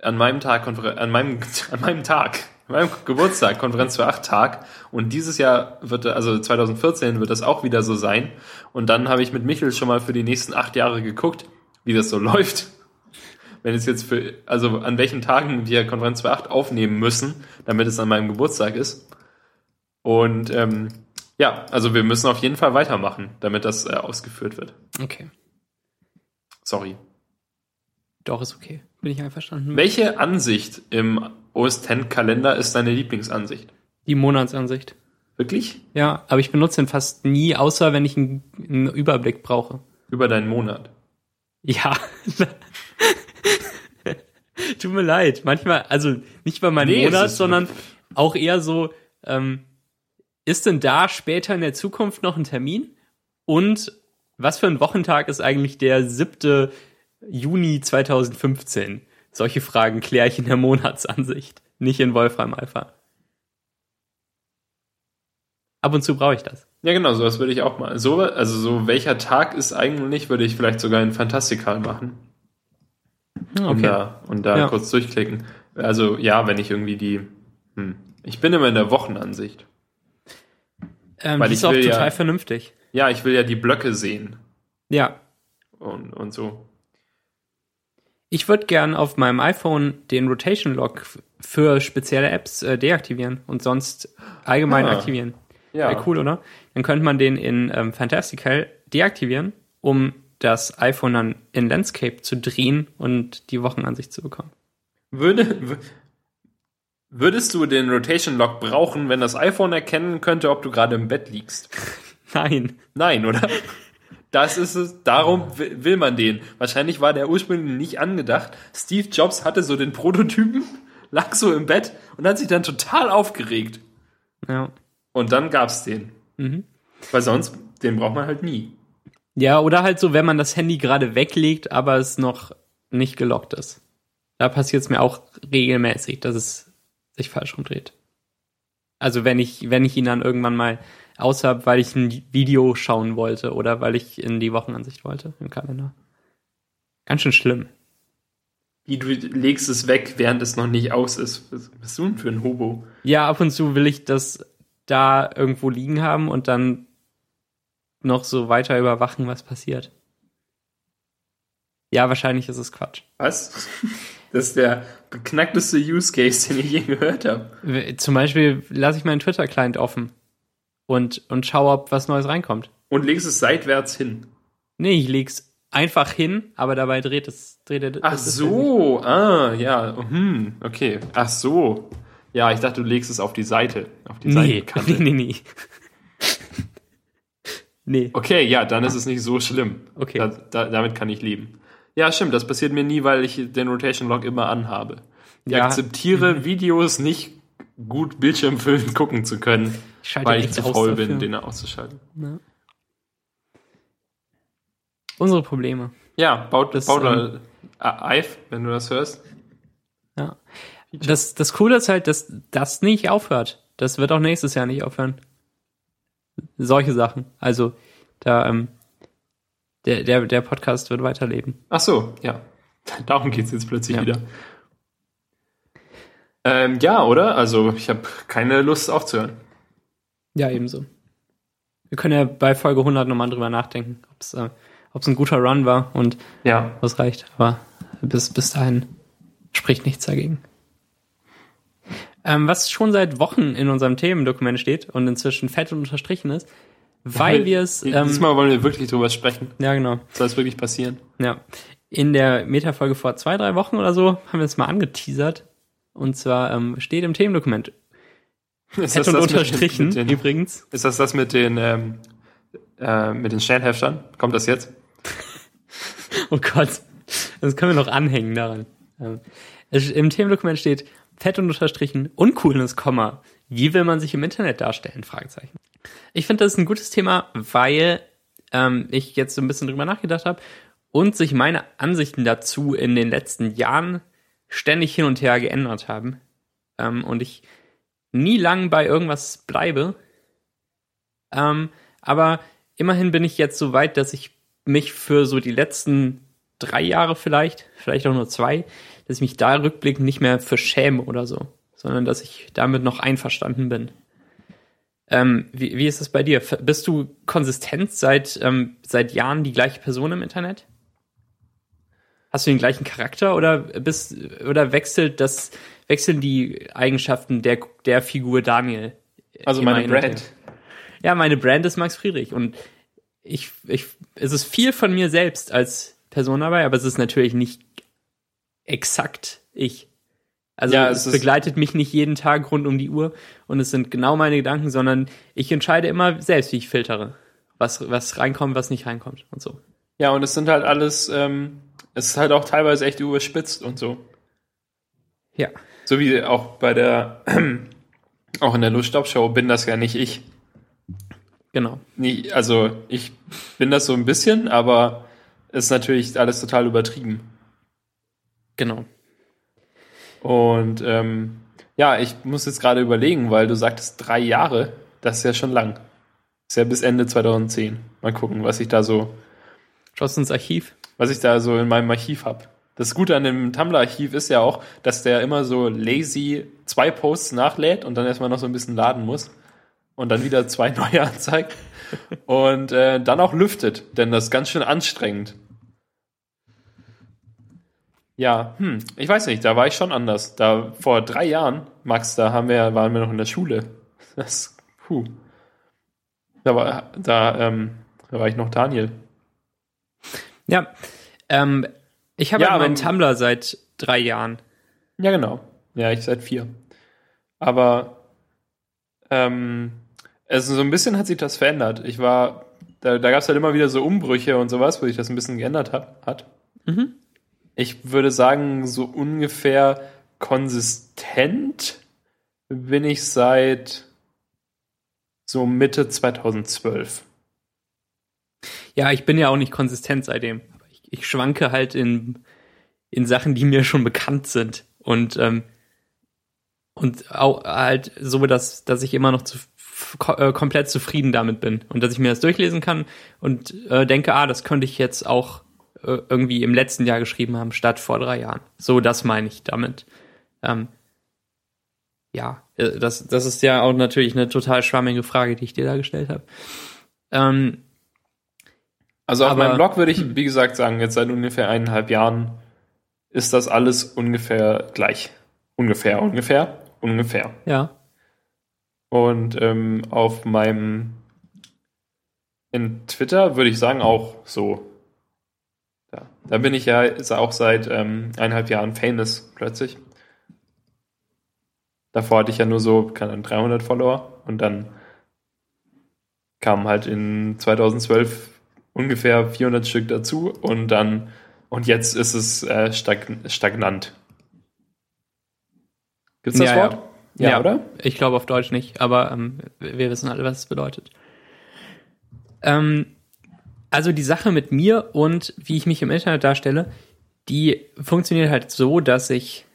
an meinem Tag, Konfer- an meinem, <laughs> an meinem Tag, an meinem Geburtstag, Konferenz für acht Tag. Und dieses Jahr wird, also 2014 wird das auch wieder so sein. Und dann habe ich mit Michel schon mal für die nächsten acht Jahre geguckt, wie das so <laughs> läuft. Wenn es jetzt für, also an welchen Tagen wir Konferenz für acht aufnehmen müssen, damit es an meinem Geburtstag ist. Und ähm, ja, also wir müssen auf jeden Fall weitermachen, damit das äh, ausgeführt wird. Okay. Sorry. Doch, ist okay. Bin ich einverstanden. Welche Ansicht im OS X Kalender ist deine Lieblingsansicht? Die Monatsansicht. Wirklich? Ja, aber ich benutze ihn fast nie, außer wenn ich einen, einen Überblick brauche. Über deinen Monat. Ja. <laughs> Tut mir leid. Manchmal, also nicht bei meinem Nee, Monat, sondern auch eher so, ähm, ist denn da später in der Zukunft noch ein Termin? Und was für ein Wochentag ist eigentlich der 7. Juni 2015? Solche Fragen kläre ich in der Monatsansicht, nicht in Wolfram Alpha. Ab und zu brauche ich das. Ja, genau, sowas würde ich auch mal. So, also so welcher Tag ist eigentlich, würde ich vielleicht sogar in Fantastical machen. Und da, und da Ja. kurz durchklicken. Also ja, wenn ich irgendwie die. Hm. Ich bin immer in der Wochenansicht. Ähm, weil die ich ist auch will ja- total vernünftig. Ja, ich will ja die Blöcke sehen. Ja, Und, und so. Ich würde gern auf meinem iPhone den Rotation Lock für spezielle Apps äh, deaktivieren und sonst allgemein Ah. aktivieren. Ja. Wäre cool, oder? Dann könnte man den in ähm, Fantastical deaktivieren, um das iPhone dann in Landscape zu drehen und die Wochenansicht zu bekommen. Würde, würdest du den Rotation Lock brauchen, wenn das iPhone erkennen könnte, ob du gerade im Bett liegst? <laughs> Nein. Nein, oder? Das ist es. Darum will man den. Wahrscheinlich war der ursprünglich nicht angedacht. Steve Jobs hatte so den Prototypen, <laughs> lag so im Bett und hat sich dann total aufgeregt. Ja. Und dann gab's den. Mhm. Weil sonst, den braucht man halt nie. Ja, oder halt so, wenn man das Handy gerade weglegt, aber es noch nicht gelockt ist. Da passiert es mir auch regelmäßig, dass es sich falsch rumdreht. Also wenn ich, wenn ich ihn dann irgendwann mal aus habe, weil ich ein Video schauen wollte oder weil ich in die Wochenansicht wollte im Kalender. Ganz schön schlimm. Wie du legst es weg, während es noch nicht aus ist. Was bist du denn für ein Hobo? Ja, ab und zu will ich das da irgendwo liegen haben und dann noch so weiter überwachen, was passiert. Ja, wahrscheinlich ist es Quatsch. Was? <laughs> Das ist der beknackteste Use Case, den ich je gehört habe. Zum Beispiel lasse ich meinen Twitter-Client offen und, und schaue, ob was Neues reinkommt. Und legst es seitwärts hin. Nee, ich leg's einfach hin, aber dabei dreht es, dreht er Ach so, ah, ja, hm, okay. Ach so. Ja, ich dachte, du legst es auf die Seite, auf die Nee, Seitenkante. <laughs> nee, nee, nee. <laughs> nee. Okay, ja, dann ist es nicht so schlimm. Okay. Da, da, damit kann ich leben. Ja, stimmt, das passiert mir nie, weil ich den Rotation Lock immer anhabe. Ich Ja. akzeptiere Videos nicht gut bildschirmfüllend <laughs> gucken zu können, Ich weil ich zu faul bin, den auszuschalten. Unsere Probleme. Ja, baut, Das, baut ähm, äh, Eif, wenn du das hörst. Ja. Das, das Coole ist halt, dass das nicht aufhört. Das wird auch nächstes Jahr nicht aufhören. Solche Sachen. Also, da, ähm, der, der, der Podcast wird weiterleben. Ach so, ja. <laughs> Darum geht's jetzt plötzlich Ja. wieder. Ähm, ja, oder? Also, ich habe keine Lust aufzuhören. Ja, ebenso. Wir können ja bei Folge 100 nochmal drüber nachdenken, ob es äh, ob's ein guter Run war und Ja. was reicht. Aber bis, bis dahin spricht nichts dagegen. Ähm, was schon seit Wochen in unserem Themendokument steht und inzwischen fett und unterstrichen ist, weil wir es. Ähm, Diesmal wollen wir wirklich drüber sprechen. ja, genau. Soll es wirklich passieren? Ja. In der Metafolge vor zwei, drei Wochen oder so haben wir es mal angeteasert. Und zwar ähm, steht im Themendokument Ist fett und mit- unterstrichen Mit den, übrigens. ist das das mit den, ähm, äh, mit den Schnellheftern? Kommt das jetzt? <laughs> Oh Gott, das können wir noch anhängen daran. Ähm, es, Im Themendokument steht fett und unterstrichen uncoolness, Komma. Wie will man sich im Internet darstellen? Fragezeichen. Ich finde, das ist ein gutes Thema, weil ähm, ich jetzt so ein bisschen drüber nachgedacht habe und sich meine Ansichten dazu in den letzten Jahren ständig hin und her geändert haben. Ähm, und ich nie lang bei irgendwas bleibe. Ähm, aber immerhin bin ich jetzt so weit, dass ich mich für so die letzten drei Jahre vielleicht, vielleicht auch nur zwei, dass ich mich da rückblickend nicht mehr für schäme oder so, sondern dass ich damit noch einverstanden bin. Ähm, wie, wie ist es bei dir? Bist du konsistent seit, ähm, seit Jahren die gleiche Person im Internet? Hast du den gleichen Charakter oder bist oder wechselt das wechseln die Eigenschaften der der Figur Daniel? Also meine Brand. Ja, meine Brand ist Max Friedrich und ich, ich, es ist viel von mir selbst als Person dabei, aber es ist natürlich nicht exakt ich. Also Ja, es, es begleitet mich nicht jeden Tag rund um die Uhr und es sind genau meine Gedanken, sondern ich entscheide immer selbst, wie ich filtere. Was, was reinkommt, was nicht reinkommt und so. Ja, und es sind halt alles, ähm, es ist halt auch teilweise echt überspitzt und so. Ja. So wie auch bei der, <clears throat> auch in der Luststop-Show bin das ja nicht ich. Genau. Nee, also ich bin das so ein bisschen, aber ist natürlich alles total übertrieben. Genau. Und ähm, ja, ich muss jetzt gerade überlegen, weil du sagtest drei Jahre, das ist ja schon lang. Ist ja bis Ende 2010. Mal gucken, was ich da so, Schaust du ins Archiv? was ich da so in meinem Archiv habe. Das Gute an dem Tumblr-Archiv ist ja auch, dass der immer so lazy zwei Posts nachlädt und dann erstmal noch so ein bisschen laden muss und dann wieder zwei <laughs> neue anzeigt und äh, dann auch lüftet, denn das ist ganz schön anstrengend. Ja, hm, ich weiß nicht, da war ich schon anders. Da vor drei Jahren, Max, da haben wir, waren wir noch in der Schule. <laughs> Das, puh. Da war, da, ähm, da war ich noch Daniel. Ja. Ähm, ich habe Ja, ja, meinen Tumblr seit drei Jahren. Ja, genau. Ja, ich seit vier. Aber ähm, also so ein bisschen hat sich das verändert. Ich war, da, da gab es halt immer wieder so Umbrüche und sowas, wo sich das ein bisschen geändert hab, hat. Mhm. Ich würde sagen, so ungefähr konsistent bin ich seit so Mitte 2012. Ja, ich bin ja auch nicht konsistent seitdem. Ich, ich schwanke halt in, in Sachen, die mir schon bekannt sind. Und, ähm, und auch halt so, dass, dass ich immer noch zu, äh, komplett zufrieden damit bin und dass ich mir das durchlesen kann und äh, denke, ah, das könnte ich jetzt auch irgendwie im letzten Jahr geschrieben haben, statt vor drei Jahren. So, das meine ich damit. Ähm, ja, äh, das, das ist ja auch natürlich eine total schwammige Frage, die ich dir da gestellt habe. Ähm, also auf Aber- meinem Blog würde ich, wie gesagt, sagen, jetzt seit ungefähr eineinhalb Jahren ist das alles ungefähr gleich. Ungefähr, ungefähr, ungefähr. ja. Und ähm, auf meinem in Twitter würde ich sagen auch so. Da, da bin ich ja auch seit ähm, eineinhalb Jahren famous plötzlich. Davor hatte ich ja nur so keine Ahnung, 300 Follower und dann kamen halt in 2012 ungefähr 400 Stück dazu und dann und jetzt ist es äh, stagn stagnant. Gibt's das Ja, ja. Wort? Ja, oder? Ich glaube auf Deutsch nicht, aber ähm, wir wissen alle, was es bedeutet. Ähm, also die Sache mit mir und wie ich mich im Internet darstelle, die funktioniert halt so, dass ich,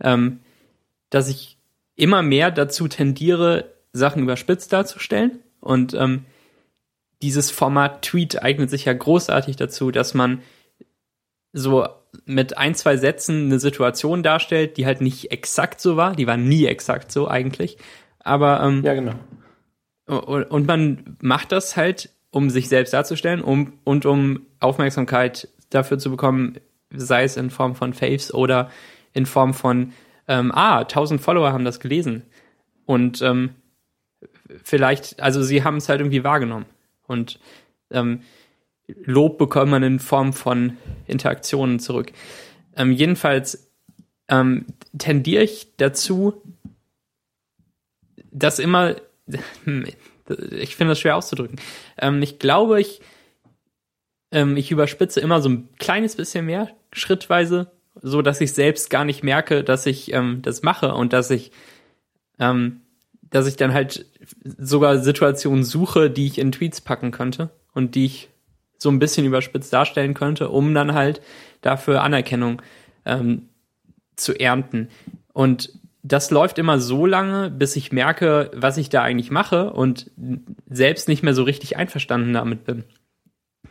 ähm, dass ich immer mehr dazu tendiere, Sachen überspitzt darzustellen. Und ähm, dieses Format Tweet eignet sich ja großartig dazu, dass man so mit ein, zwei Sätzen eine Situation darstellt, die halt nicht exakt so war. Die war nie exakt so eigentlich. Aber ähm, Ja, genau. und und man macht das halt, um sich selbst darzustellen um, und um Aufmerksamkeit dafür zu bekommen, sei es in Form von Faves oder in Form von, ähm, ah, 1000 Follower haben das gelesen. Und ähm, vielleicht, also sie haben es halt irgendwie wahrgenommen. Und ähm, Lob bekommt man in Form von Interaktionen zurück. Ähm, jedenfalls ähm, tendiere ich dazu, dass immer, ich finde das schwer auszudrücken. Ähm, ich glaube, ich, ähm, ich überspitze immer so ein kleines bisschen mehr, schrittweise, so dass ich selbst gar nicht merke, dass ich ähm, das mache und dass ich, ähm, dass ich dann halt sogar Situationen suche, die ich in Tweets packen könnte und die ich so ein bisschen überspitzt darstellen könnte, um dann halt dafür Anerkennung ähm, zu ernten. Und das läuft immer so lange, bis ich merke, was ich da eigentlich mache und selbst nicht mehr so richtig einverstanden damit bin.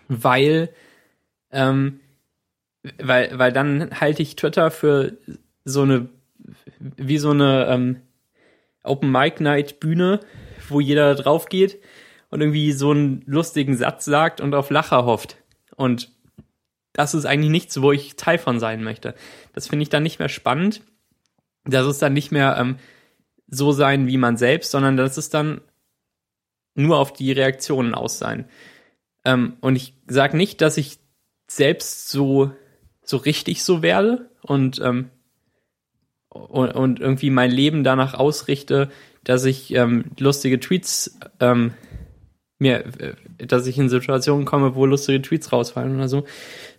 Weil, ähm, weil, weil dann halte ich Twitter für so eine, wie so eine ähm, Open Mic Night Bühne, wo jeder drauf geht und irgendwie so einen lustigen Satz sagt und auf Lacher hofft. Und das ist eigentlich nichts, wo ich Teil von sein möchte. Das finde ich dann nicht mehr spannend. Das ist dann nicht mehr ähm, so sein wie man selbst, sondern das ist dann nur auf die Reaktionen aus sein. Ähm, und ich sage nicht, dass ich selbst so, so richtig so werde und, ähm, und, und irgendwie mein Leben danach ausrichte, dass ich ähm, lustige Tweets ähm, mir, äh, dass ich in Situationen komme, wo lustige Tweets rausfallen oder so,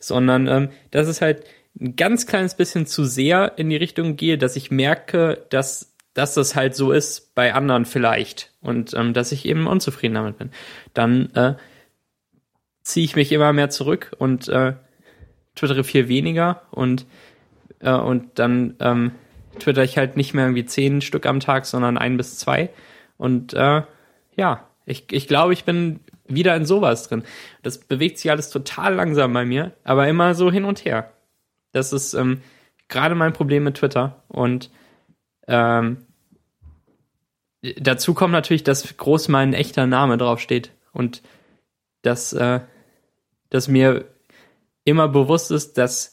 sondern ähm, das ist halt ein ganz kleines bisschen zu sehr in die Richtung gehe, dass ich merke, dass, dass das halt so ist bei anderen vielleicht und ähm, dass ich eben unzufrieden damit bin. Dann äh, ziehe ich mich immer mehr zurück und äh, twittere viel weniger und, äh, und dann ähm, twitter ich halt nicht mehr irgendwie zehn Stück am Tag, sondern ein bis zwei. Und äh, ja, ich, ich glaube, ich bin wieder in sowas drin. Das bewegt sich alles total langsam bei mir, aber immer so hin und her. Das ist ähm, gerade mein Problem mit Twitter. Und ähm, dazu kommt natürlich, dass groß mein echter Name draufsteht. Und dass, äh, dass mir immer bewusst ist, dass,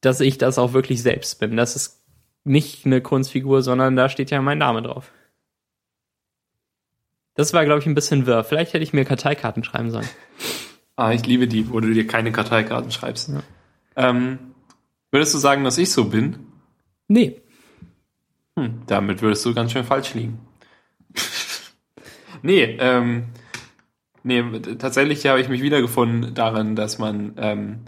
dass ich das auch wirklich selbst bin. Das ist nicht eine Kunstfigur, sondern da steht ja mein Name drauf. Das war, glaube ich, ein bisschen wirr. Vielleicht hätte ich mir Karteikarten schreiben sollen. Ah, ich liebe die, wo du dir keine Karteikarten schreibst. Ja. Ähm, würdest du sagen, dass ich so bin? Nee. Hm, damit würdest du ganz schön falsch liegen. <laughs> nee, ähm, nee, tatsächlich habe ich mich wiedergefunden darin, dass man ähm,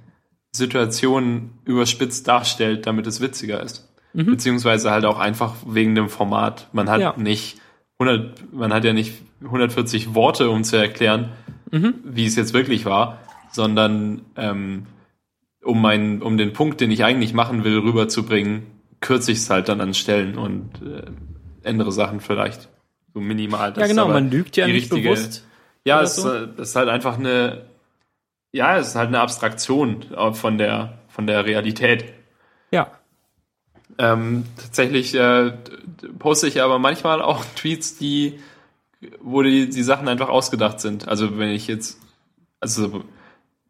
Situationen überspitzt darstellt, damit es witziger ist. Mhm. Beziehungsweise halt auch einfach wegen dem Format. Man hat ja. nicht 100, man hat ja nicht 140 Worte, um zu erklären, mhm. wie es jetzt wirklich war, sondern ähm, um meinen, um den Punkt, den ich eigentlich machen will, rüberzubringen, kürze ich es halt dann an Stellen und äh, ändere Sachen vielleicht so minimal. ja, genau, man lügt ja nicht richtige, bewusst. Ja, es so. ist halt einfach eine, ja, es ist halt eine Abstraktion von der, von der Realität. Ja. Ähm, tatsächlich äh, poste ich aber manchmal auch <laughs> Tweets, die, wo die, die Sachen einfach ausgedacht sind. Also wenn ich jetzt, also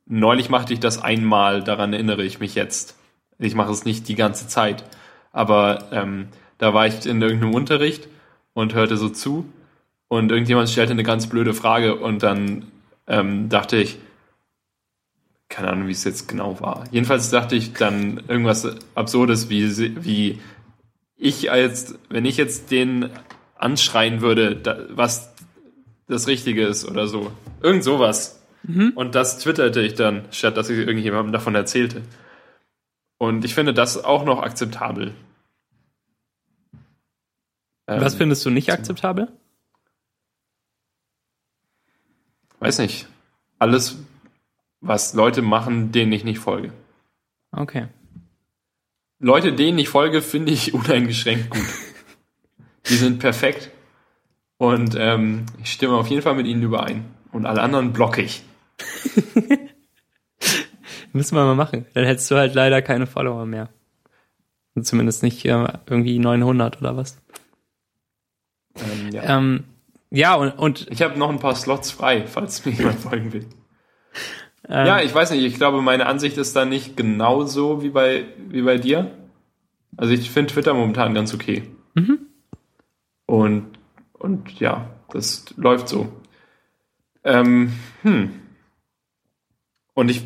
neulich machte ich das einmal, daran erinnere ich mich jetzt. Ich mache es nicht die ganze Zeit. Aber ähm, da war ich in irgendeinem Unterricht und hörte so zu und irgendjemand stellte eine ganz blöde Frage und dann ähm, dachte ich, keine Ahnung, wie es jetzt genau war. Jedenfalls dachte ich dann irgendwas Absurdes, wie, wie ich als, wenn ich jetzt den anschreien würde, da, was das Richtige ist oder so. Irgend sowas. Mhm. Und das twitterte ich dann, statt dass ich irgendjemandem davon erzählte. Und ich finde das auch noch akzeptabel. Was ähm, findest du nicht akzeptabel? Weiß nicht. Alles, was Leute machen, denen ich nicht folge. Okay. Leute, denen ich folge, finde ich <laughs> uneingeschränkt gut. Die sind perfekt. Und ähm, ich stimme auf jeden Fall mit ihnen überein. Und alle anderen blocke ich. <laughs> Müssen wir mal machen. Dann hättest du halt leider keine Follower mehr. Zumindest nicht äh, irgendwie 900 oder was. Ähm, ja. Ähm, ja, und, und ich habe noch ein paar Slots frei, falls mir jemand <laughs> folgen will. Ähm, ja, ich weiß nicht, ich glaube, meine Ansicht ist da nicht genauso wie bei, wie bei dir. Also ich finde Twitter momentan ganz okay. Mhm. Und, und ja, das läuft so. Ähm, hm. Und ich,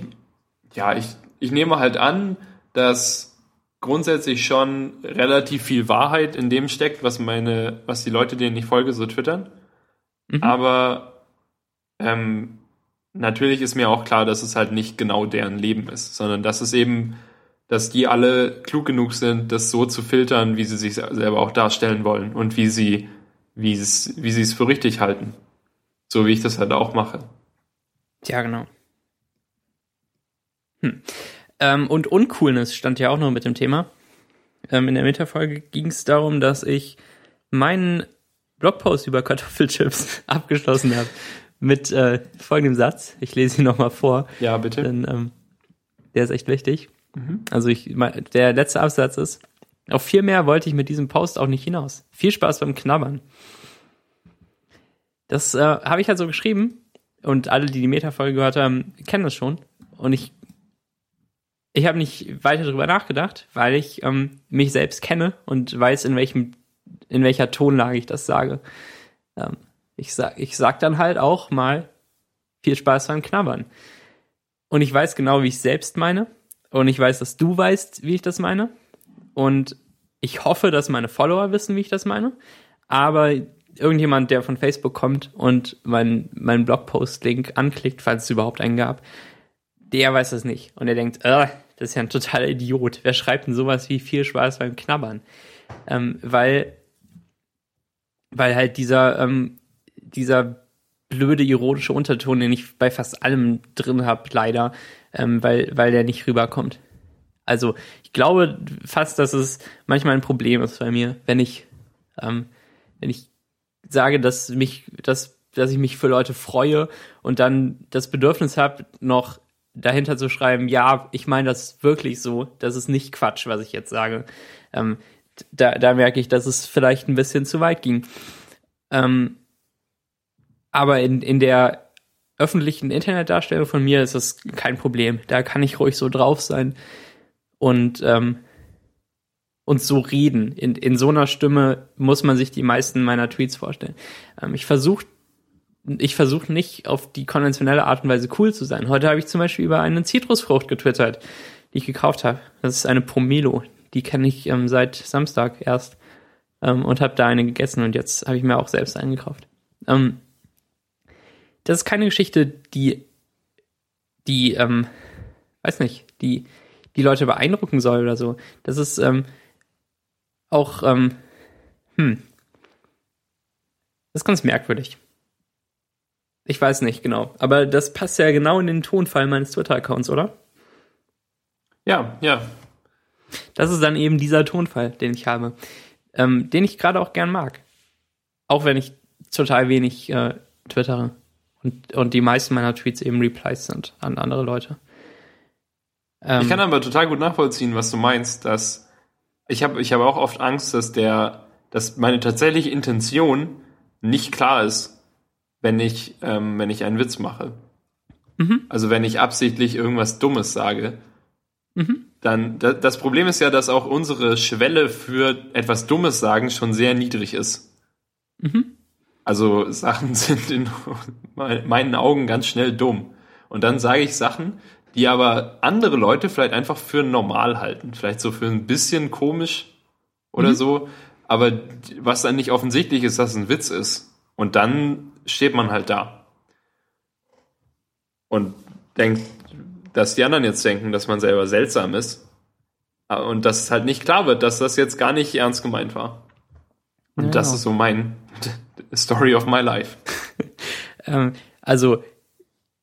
ja, ich, ich nehme halt an, dass grundsätzlich schon relativ viel Wahrheit in dem steckt, was meine, was die Leute, denen ich folge, so twittern. Mhm. Aber ähm, natürlich ist mir auch klar, dass es halt nicht genau deren Leben ist, sondern dass es eben, dass die alle klug genug sind, das so zu filtern, wie sie sich selber auch darstellen wollen und wie sie, wie es, wie sie es für richtig halten. So wie ich das halt auch mache. Ja, genau. Hm. Ähm, und Uncoolness stand ja auch noch mit dem Thema. Ähm, in der Metafolge ging es darum, dass ich meinen Blogpost über Kartoffelchips <laughs> abgeschlossen habe mit äh, folgendem Satz. Ich lese ihn nochmal vor. Ja, bitte. Denn, ähm, der ist echt wichtig. Mhm. Also ich, der letzte Absatz ist, auf viel mehr wollte ich mit diesem Post auch nicht hinaus. Viel Spaß beim Knabbern. Das äh, habe ich halt so geschrieben und alle, die die Meta-Folge gehört haben, kennen das schon. Und ich ich habe nicht weiter darüber nachgedacht, weil ich ähm, mich selbst kenne und weiß, in welchem, in welcher Tonlage ich das sage. Ähm, ich sag, ich sag dann halt auch mal viel Spaß beim Knabbern. Und ich weiß genau, wie ich selbst meine. Und ich weiß, dass du weißt, wie ich das meine. Und ich hoffe, dass meine Follower wissen, wie ich das meine. Aber irgendjemand, der von Facebook kommt und meinen mein Blogpost-Link anklickt, falls es überhaupt einen gab, der weiß das nicht. Und er denkt, äh, das ist ja ein totaler Idiot. Wer schreibt denn sowas wie viel Spaß beim Knabbern? Ähm, weil, weil halt dieser, ähm, dieser blöde ironische Unterton, den ich bei fast allem drin habe, leider, ähm, weil, weil der nicht rüberkommt. Also ich glaube fast, dass es manchmal ein Problem ist bei mir, wenn ich, ähm, wenn ich sage, dass mich, dass, dass ich mich für Leute freue und dann das Bedürfnis habe, noch dahinter zu schreiben, ja, ich meine das wirklich so, das ist nicht Quatsch, was ich jetzt sage. Ähm, da, da merke ich, dass es vielleicht ein bisschen zu weit ging. Ähm, aber in, in der öffentlichen Internetdarstellung von mir ist das kein Problem. Da kann ich ruhig so drauf sein und, ähm, und so reden. In, in so einer Stimme muss man sich die meisten meiner Tweets vorstellen. Ähm, ich versuche ich versuche nicht auf die konventionelle Art und Weise cool zu sein. Heute habe ich zum Beispiel über eine Zitrusfrucht getwittert, die ich gekauft habe. Das ist eine Pomelo. Die kenne ich ähm, seit Samstag erst ähm, und habe da eine gegessen und jetzt habe ich mir auch selbst einen gekauft. Ähm, das ist keine Geschichte, die, die, ähm, weiß nicht, die die Leute beeindrucken soll oder so. Das ist ähm, auch, ähm, hm, das ist ganz merkwürdig. Ich weiß nicht genau, aber das passt ja genau in den Tonfall meines Twitter-Accounts, oder? Ja, ja. Das ist dann eben dieser Tonfall, den ich habe, ähm, den ich gerade auch gern mag. Auch wenn ich total wenig äh, twittere und, und die meisten meiner Tweets eben Replies sind an andere Leute. Ähm, ich kann aber total gut nachvollziehen, was du meinst, dass ich habe ich habe auch oft Angst, dass der, dass meine tatsächliche Intention nicht klar ist, wenn ich ähm, wenn ich einen Witz mache. Mhm. Also wenn ich absichtlich irgendwas Dummes sage. Mhm. Dann das Problem ist ja, dass auch unsere Schwelle für etwas Dummes sagen schon sehr niedrig ist. Mhm. Also Sachen <laughs> sind in meinen Augen ganz schnell dumm. Und dann sage ich Sachen, die aber andere Leute vielleicht einfach für normal halten. Vielleicht so für ein bisschen komisch oder mhm. so. Aber was dann nicht offensichtlich ist, dass es ein Witz ist. Und dann steht man halt da. Und denkt, dass die anderen jetzt denken, dass man selber seltsam ist. Und dass es halt nicht klar wird, dass das jetzt gar nicht ernst gemeint war. Und ja. das ist so mein <laughs> Story of my life. <laughs> ähm, also,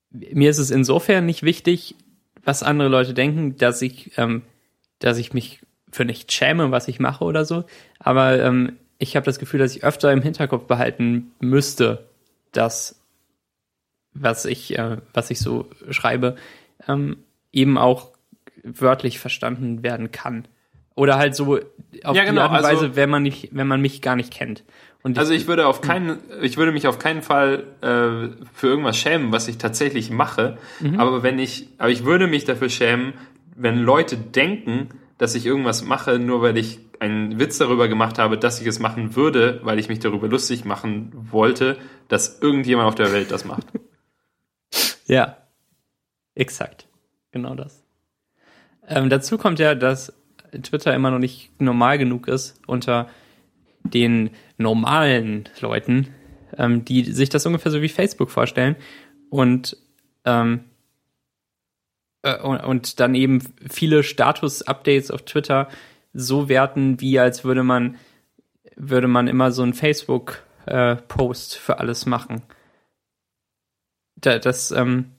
mir ist es insofern nicht wichtig, was andere Leute denken, dass ich, ähm, dass ich mich für nicht schäme, was ich mache oder so. Aber ähm, ich habe das Gefühl, dass ich öfter im Hinterkopf behalten müsste, dass was ich, äh, was ich so schreibe, ähm, eben auch wörtlich verstanden werden kann. Oder halt so auf ja, genau, die Art und Weise, also, wenn man nicht, wenn man mich gar nicht kennt. Und also ich würde auf keinen, ich würde mich auf keinen Fall äh, für irgendwas schämen, was ich tatsächlich mache. Mhm. Aber wenn ich, aber ich würde mich dafür schämen, wenn Leute denken, dass ich irgendwas mache, nur weil ich einen Witz darüber gemacht habe, dass ich es machen würde, weil ich mich darüber lustig machen wollte, dass irgendjemand auf der Welt das macht. <laughs> ja, exakt, genau das. Ähm, dazu kommt ja, dass Twitter immer noch nicht normal genug ist unter den normalen Leuten, ähm, die sich das ungefähr so wie Facebook vorstellen und ähm, äh, und, und dann eben viele Status-Updates auf Twitter so werten, wie als würde man würde man immer so einen Facebook-Post äh, für alles machen. Da, das, ähm,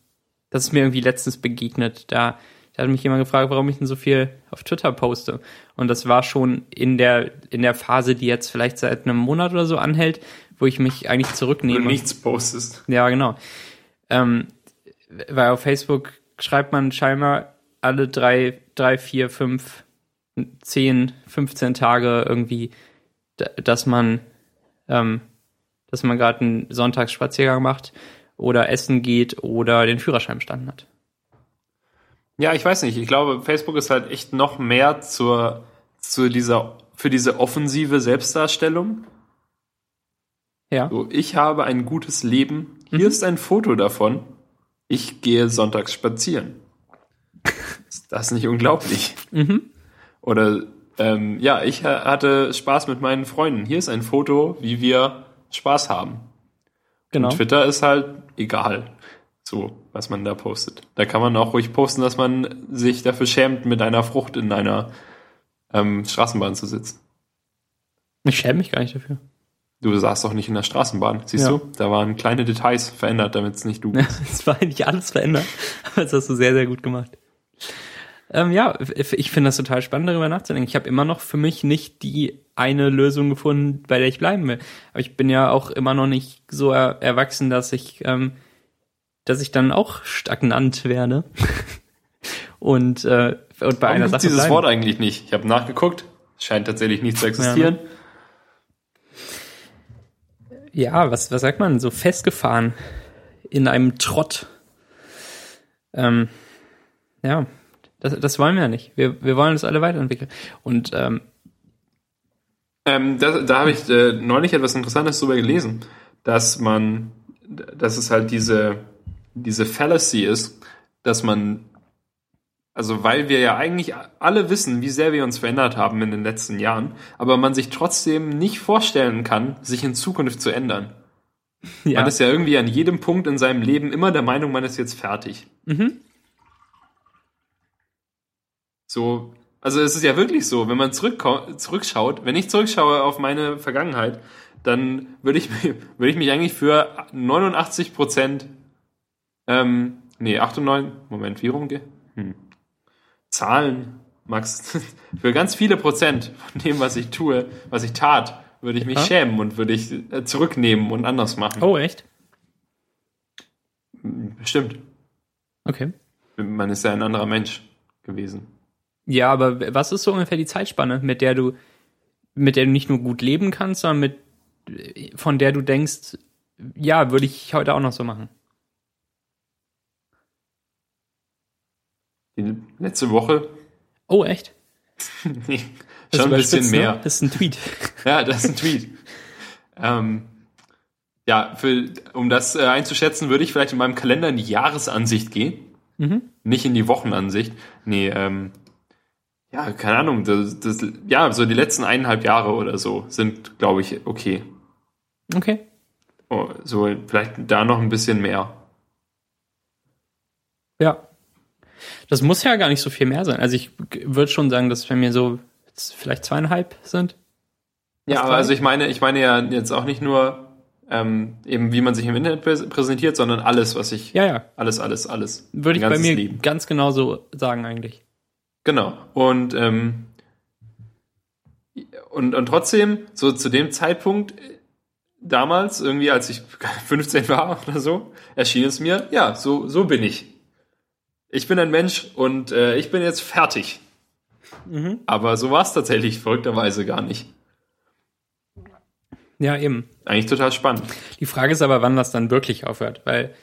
das ist mir irgendwie letztens begegnet. Da da hat mich jemand gefragt, warum ich denn so viel auf Twitter poste. Und das war schon in der, in der Phase, die jetzt vielleicht seit einem Monat oder so anhält, wo ich mich eigentlich zurücknehme. Und nichts postest. Ja, genau. Ähm, weil auf Facebook schreibt man scheinbar alle drei, drei, vier, fünf, zehn, 15 Tage irgendwie, dass man, ähm, dass man gerade einen Sonntagsspaziergang macht oder essen geht oder den Führerschein bestanden hat. Ja, ich weiß nicht. Ich glaube, Facebook ist halt echt noch mehr zur, zu dieser, für diese offensive Selbstdarstellung. Ja. So, ich habe ein gutes Leben. Hier mhm. ist ein Foto davon. Ich gehe sonntags spazieren. ist das nicht unglaublich? Mhm. Oder ähm, ja, ich hatte Spaß mit meinen Freunden. Hier ist ein Foto, wie wir Spaß haben. Genau. Und Twitter ist halt egal. So, was man da postet. Da kann man auch ruhig posten, dass man sich dafür schämt, mit einer Frucht in einer ähm, Straßenbahn zu sitzen. Ich schäme mich gar nicht dafür. Du saßt doch nicht in der Straßenbahn, siehst ja. du? Da waren kleine Details verändert, damit es nicht du bist. <laughs> Es war eigentlich alles verändert, aber das hast du sehr, sehr gut gemacht. Ähm, ja, ich finde das total spannend, darüber nachzudenken. Ich habe immer noch für mich nicht die eine Lösung gefunden, bei der ich bleiben will. Aber ich bin ja auch immer noch nicht so er erwachsen, dass ich ähm, dass ich dann auch stagnant werde. <laughs> und, äh, und bei Warum einer Sache. dieses bleiben. Wort eigentlich nicht? Ich habe nachgeguckt. Scheint tatsächlich nicht zu existieren. Ja, ja, was, was sagt man? So festgefahren in einem Trott. Ähm, ja, das, das wollen wir ja nicht. Wir, wir wollen uns alle weiterentwickeln. Und ähm, ähm, da, da habe ich äh, neulich etwas Interessantes darüber gelesen, dass man, dass es halt diese diese Fallacy ist, dass man Also weil wir ja eigentlich alle wissen, wie sehr wir uns verändert haben in den letzten Jahren, aber man sich trotzdem nicht vorstellen kann, sich in Zukunft zu ändern. Ja. Man ist ja irgendwie an jedem Punkt in seinem Leben immer der Meinung, man ist jetzt fertig. Mhm. So, also es ist ja wirklich so, wenn man zurückschaut, wenn ich zurückschaue auf meine Vergangenheit, dann würde ich, <laughs> würde ich mich eigentlich für 89 Prozent, ähm, nee, 98, Moment, wie rumgehe? Hm. Zahlen, Max, <laughs> für ganz viele Prozent von dem, was ich tue, was ich tat, würde ich mich Ja. schämen und würde ich äh, zurücknehmen und anders machen. Oh, echt? Stimmt. Okay. Man ist ja ein anderer Mensch gewesen. Ja, aber was ist so ungefähr die Zeitspanne, mit der du, mit der du nicht nur gut leben kannst, sondern mit, von der du denkst, ja, würde ich heute auch noch so machen? Die letzte Woche, Oh, echt? <laughs> nee, Das schon ein bisschen ne? mehr. Das ist ein Tweet. <laughs> Ja, das ist ein Tweet. ähm, ja, für, um das äh, einzuschätzen, würde ich vielleicht in meinem Kalender in die Jahresansicht gehen. Mhm. Nicht in die Wochenansicht. Nee, ähm, ja, keine Ahnung. Das, das, ja, so die letzten eineinhalb Jahre oder so sind, glaube ich, okay. Okay. Oh, so vielleicht da noch ein bisschen mehr. Ja. Das muss ja gar nicht so viel mehr sein. Also ich würde schon sagen, dass bei mir so vielleicht zweieinhalb sind. Ja, aber also ich meine, ich meine ja jetzt auch nicht nur ähm, eben, wie man sich im Internet präs- präsentiert, sondern alles, was ich, Ja, ja. alles, alles, alles. Würde ich bei mir Leben. ganz genauso sagen eigentlich. Genau. Und, ähm, und, und trotzdem, so zu dem Zeitpunkt, damals, irgendwie als ich <laughs> 15 war oder so, erschien es mir, ja, so, so bin ich. Ich bin ein Mensch und äh, ich bin jetzt fertig. Mhm. Aber so war es tatsächlich verrückterweise gar nicht. Ja, eben. Eigentlich total spannend. Die Frage ist aber, wann das dann wirklich aufhört, weil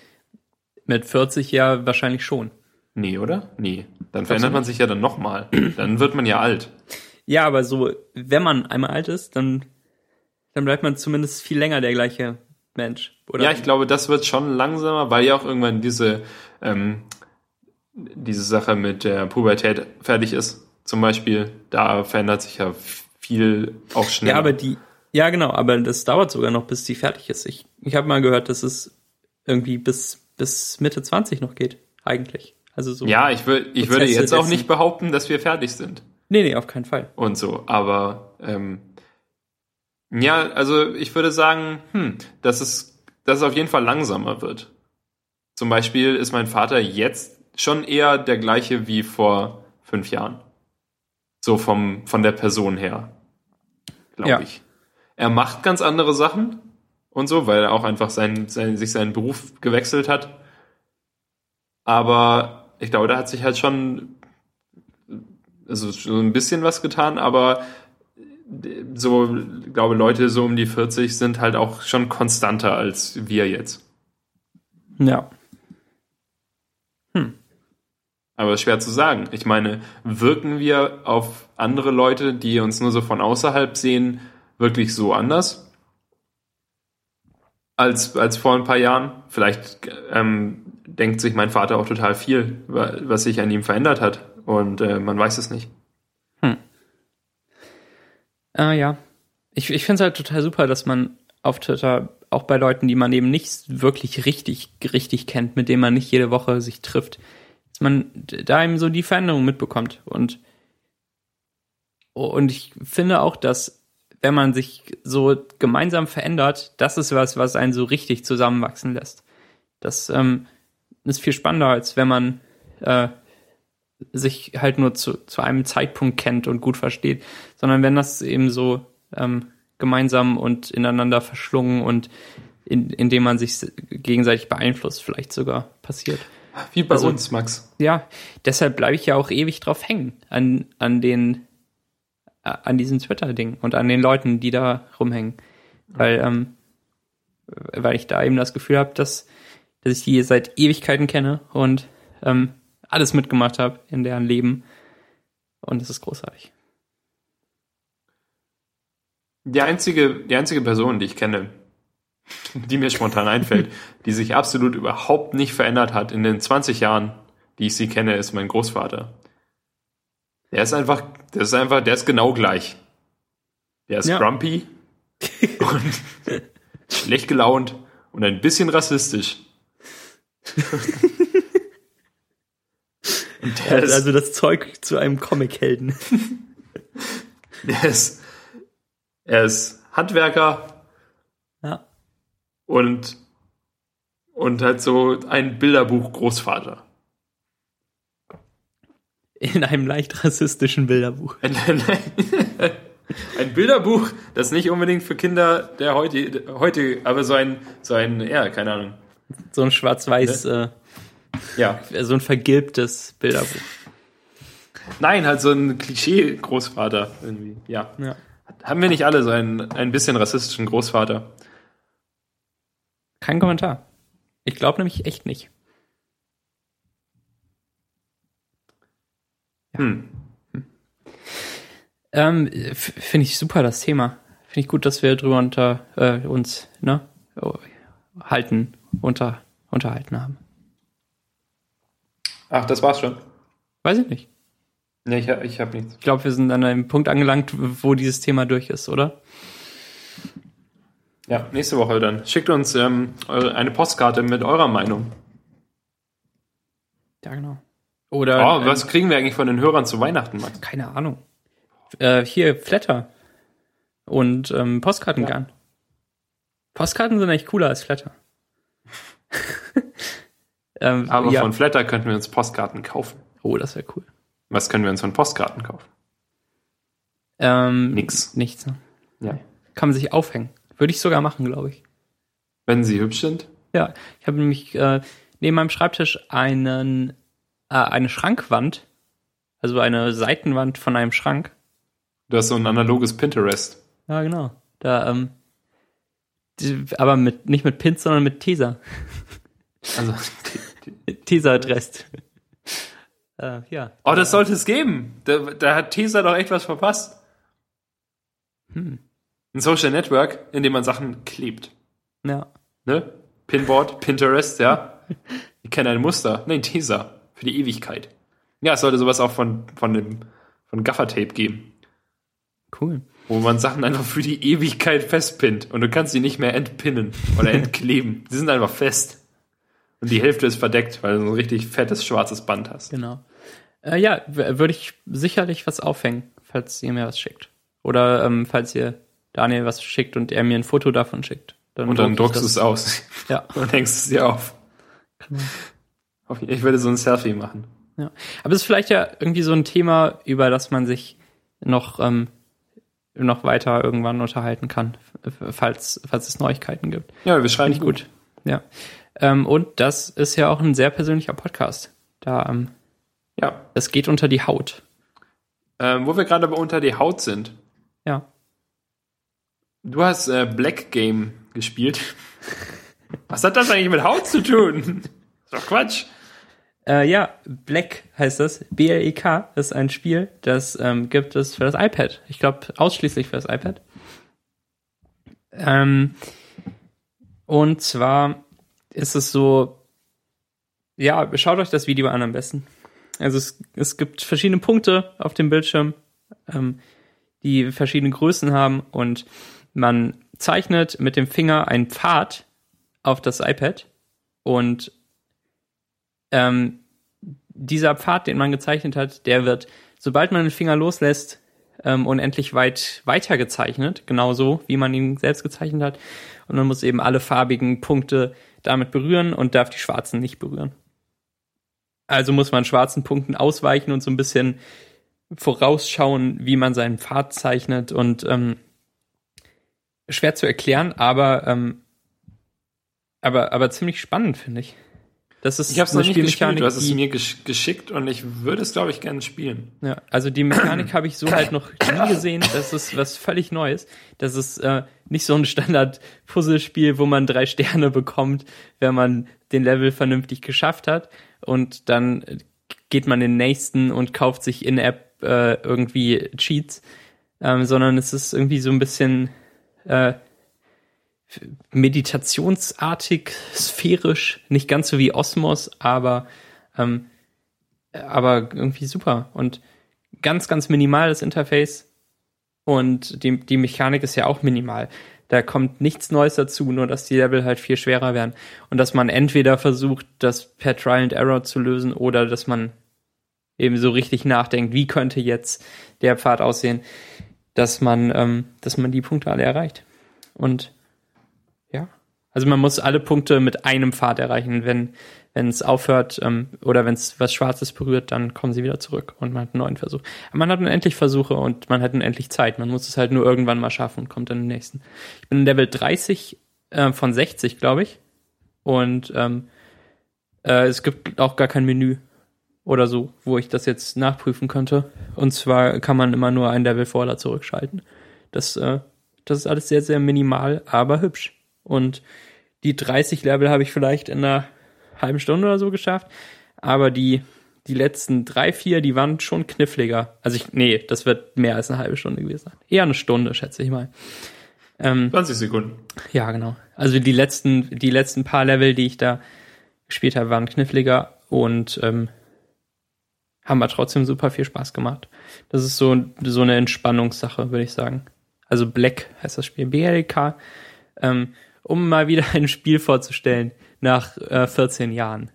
mit 40 ja wahrscheinlich schon. Nee, oder? Nee. Dann verändert man sich ja dann nochmal. Dann wird man ja alt. Ja, aber so, wenn man einmal alt ist, dann, dann bleibt man zumindest viel länger der gleiche Mensch. Oder? Ja, ich glaube, das wird schon langsamer, weil ja auch irgendwann diese, ähm, diese Sache mit der Pubertät fertig ist. Zum Beispiel, da verändert sich ja viel auch schneller. Ja, aber die, ja genau, aber das dauert sogar noch, bis die fertig ist. Ich, ich habe mal gehört, dass es irgendwie bis, bis Mitte 20 noch geht, eigentlich. Also so. ja, ich, will, ich würde jetzt auch nicht behaupten, dass wir fertig sind Nee, nee, auf keinen Fall. und so, aber ähm, ja, also ich würde sagen, hm, dass es, dass es auf jeden Fall langsamer wird. Zum Beispiel ist mein Vater jetzt schon eher der gleiche wie vor fünf Jahren. So vom, von der Person her, glaube Ja. ich. Er macht ganz andere Sachen und so, weil er auch einfach sein, sein, sich seinen Beruf gewechselt hat. Aber ich glaube, da hat sich halt schon also so ein bisschen was getan, aber so, ich glaube, Leute so um die 40 sind halt auch schon konstanter als wir jetzt. Ja. Aber ist schwer zu sagen. Ich meine, wirken wir auf andere Leute, die uns nur so von außerhalb sehen, wirklich so anders? Als, als vor ein paar Jahren? Vielleicht ähm, denkt sich mein Vater auch total viel, wa- was sich an ihm verändert hat. Und äh, man weiß es nicht. Ah, ja. Ich, ich finde es halt total super, dass man auf Twitter auch bei Leuten, die man eben nicht wirklich richtig, richtig kennt, mit denen man nicht jede Woche sich trifft, dass man da eben so die Veränderung mitbekommt. Und, und ich finde auch, dass wenn man sich so gemeinsam verändert, das ist was, was einen so richtig zusammenwachsen lässt. Das ähm, ist viel spannender, als wenn man äh, sich halt nur zu, zu einem Zeitpunkt kennt und gut versteht, sondern wenn das eben so ähm, gemeinsam und ineinander verschlungen und in, indem man sich gegenseitig beeinflusst, vielleicht sogar passiert. Wie bei Also- uns, Max. Ja, deshalb bleibe ich ja auch ewig drauf hängen an, an den äh, an diesem Twitter-Ding und an den Leuten, die da rumhängen. Weil, ähm, weil ich da eben das Gefühl habe, dass, dass ich die seit Ewigkeiten kenne und ähm, alles mitgemacht habe in deren Leben. Und es ist großartig. Die einzige, die einzige Person, die ich kenne, <laughs> die mir spontan einfällt, <laughs> die sich absolut überhaupt nicht verändert hat in den 20 Jahren, die ich sie kenne, ist mein Großvater. Der ist einfach, der ist einfach, der ist genau gleich. Der ist Ja. grumpy <laughs> und schlecht gelaunt und ein bisschen rassistisch. <laughs> und Er der ist, also das Zeug zu einem Comichelden. <laughs> der ist, er ist Handwerker Ja. und, und halt so ein Bilderbuch-Großvater. In einem leicht rassistischen Bilderbuch. <laughs> Ein Bilderbuch, das nicht unbedingt für Kinder der heute, heute, aber so ein, so ein, ja, keine Ahnung. So ein schwarz-weiß, Ja. äh, <laughs> so ein vergilbtes Bilderbuch. Nein, halt so ein Klischee-Großvater irgendwie. Ja. Ja. Haben wir nicht alle so einen, ein bisschen rassistischen Großvater? Kein Kommentar. Ich glaube nämlich echt nicht. Hm. Ähm, Finde ich super, das Thema. Finde ich gut, dass wir drüber unter äh, uns ne, halten, unter, unterhalten haben. Ach, das war's schon. Weiß ich nicht. Nee, ich, ich habe nichts. Ich glaube, wir sind an einem Punkt angelangt, wo dieses Thema durch ist, oder? Ja, nächste Woche dann. Schickt uns ähm, eine Postkarte mit eurer Meinung. Ja, genau. Oder Oh, ähm, was kriegen wir eigentlich von den Hörern zu Weihnachten, Max? keine Ahnung. Äh, hier Flatter und ähm, Postkartengarn. Postkarten sind echt cooler als Flatter. <laughs> ähm, Aber ja. von Flatter könnten wir uns Postkarten kaufen. oh, das wäre cool. Was können wir uns von Postkarten kaufen? Ähm, Nix. Nichts. Ne? Ja. Kann man sich aufhängen. Würde ich sogar machen, glaube ich. Wenn sie hübsch sind. Ja, ich habe nämlich äh, neben meinem Schreibtisch einen äh, eine Schrankwand, also eine Seitenwand von einem Schrank. Du hast so ein analoges Pinterest. Ja, genau. Da, ähm, aber mit nicht mit Pins, sondern mit Teaser. Also, <laughs> Teaser-Adrest. äh, ja. oh, das sollte es geben. Da, da hat Teaser doch echt was verpasst. Hm. Ein Social Network, in dem man Sachen klebt. Ja. Ne? Pinboard, Pinterest, ja. Ich kenne ein Muster. Nein, Teaser. Für die Ewigkeit. Ja, es sollte sowas auch von, von dem, von Gaffertape geben. Cool. Wo man Sachen einfach für die Ewigkeit festpinnt. Und du kannst sie nicht mehr entpinnen oder entkleben. Die sind einfach fest. Und die Hälfte ist verdeckt, weil du so ein richtig fettes schwarzes Band hast. Genau. Äh, ja, würde ich sicherlich was aufhängen, falls ihr mir was schickt. Oder ähm, falls ihr Daniel was schickt und er mir ein Foto davon schickt. Und dann druck ich druckst du es aus Ja. <laughs> und hängst es dir auf. Auf- Ich würde so ein Selfie machen. Ja. Aber es ist vielleicht ja irgendwie so ein Thema, über das man sich noch, ähm, noch weiter irgendwann unterhalten kann, falls, falls es Neuigkeiten gibt. Ja, wir schreiben Finde ich gut. Ja. Ähm, und das ist ja auch ein sehr persönlicher Podcast. Da, ähm, Ja. es geht unter die Haut. Ähm, wo wir gerade aber unter die Haut sind. Ja. Du hast äh, Black Game gespielt. Was hat das eigentlich mit Haut zu tun? Ist doch Quatsch. Äh, ja, Black heißt das. B-L-E-K ist ein Spiel, das ähm, gibt es für das iPad. Ich glaube, ausschließlich für das iPad. Ähm, und zwar ist es so, ja, schaut euch das Video an am besten. Also es, es gibt verschiedene Punkte auf dem Bildschirm, ähm, die verschiedene Größen haben und man zeichnet mit dem Finger einen Pfad auf das iPad und ähm, dieser Pfad, den man gezeichnet hat, der wird, sobald man den Finger loslässt, ähm, unendlich weit weiter gezeichnet, genauso wie man ihn selbst gezeichnet hat. Und man muss eben alle farbigen Punkte damit berühren und darf die schwarzen nicht berühren. Also muss man schwarzen Punkten ausweichen und so ein bisschen vorausschauen, wie man seinen Pfad zeichnet und ähm, schwer zu erklären, aber ähm, aber aber ziemlich spannend finde ich. Das ist Ich habe es noch nicht gespielt. Du hast es mir gesch geschickt und ich würde es, glaube ich, gerne spielen. Ja, also die Mechanik <clears throat> habe ich so halt noch nie gesehen. Das ist was völlig Neues. Das ist äh, nicht so ein Standard-Puzzlespiel, wo man drei Sterne bekommt, wenn man den Level vernünftig geschafft hat. Und dann äh, geht man den nächsten und kauft sich in-App äh, irgendwie Cheats. Ähm, sondern es ist irgendwie so ein bisschen äh, meditationsartig, sphärisch, nicht ganz so wie Osmos, aber ähm, aber irgendwie super. Und ganz, ganz minimal, das Interface. Und die, die Mechanik ist ja auch minimal. Da kommt nichts Neues dazu, nur dass die Level halt viel schwerer werden. Und dass man entweder versucht, das per Trial and Error zu lösen oder dass man eben so richtig nachdenkt, wie könnte jetzt der Pfad aussehen, dass man, ähm, dass man die Punkte alle erreicht. Und also man muss alle Punkte mit einem Pfad erreichen. Wenn wenn es aufhört ähm, oder wenn es was Schwarzes berührt, dann kommen sie wieder zurück und man hat einen neuen Versuch. Man hat unendlich Versuche und man hat unendlich Zeit. Man muss es halt nur irgendwann mal schaffen und kommt dann im nächsten. Ich bin in Level 30 äh, von 60, glaube ich. Und ähm, äh, es gibt auch gar kein Menü oder so, wo ich das jetzt nachprüfen könnte. Und zwar kann man immer nur ein Level vor oder zurückschalten. Das, äh, das ist alles sehr, sehr minimal, aber hübsch. Und die 30 Level habe ich vielleicht in einer halben Stunde oder so geschafft. Aber die, die letzten drei, vier, die waren schon kniffliger. Also ich, nee, das wird mehr als eine halbe Stunde gewesen sein. Eher eine Stunde, schätze ich mal. Ähm, 20 Sekunden. Ja, genau. Also die letzten, die letzten paar Level, die ich da gespielt habe, waren kniffliger und ähm, haben aber trotzdem super viel Spaß gemacht. Das ist so, so eine Entspannungssache, würde ich sagen. Also Black heißt das Spiel, BLK, ähm, um mal wieder ein Spiel vorzustellen, nach äh, 14 Jahren.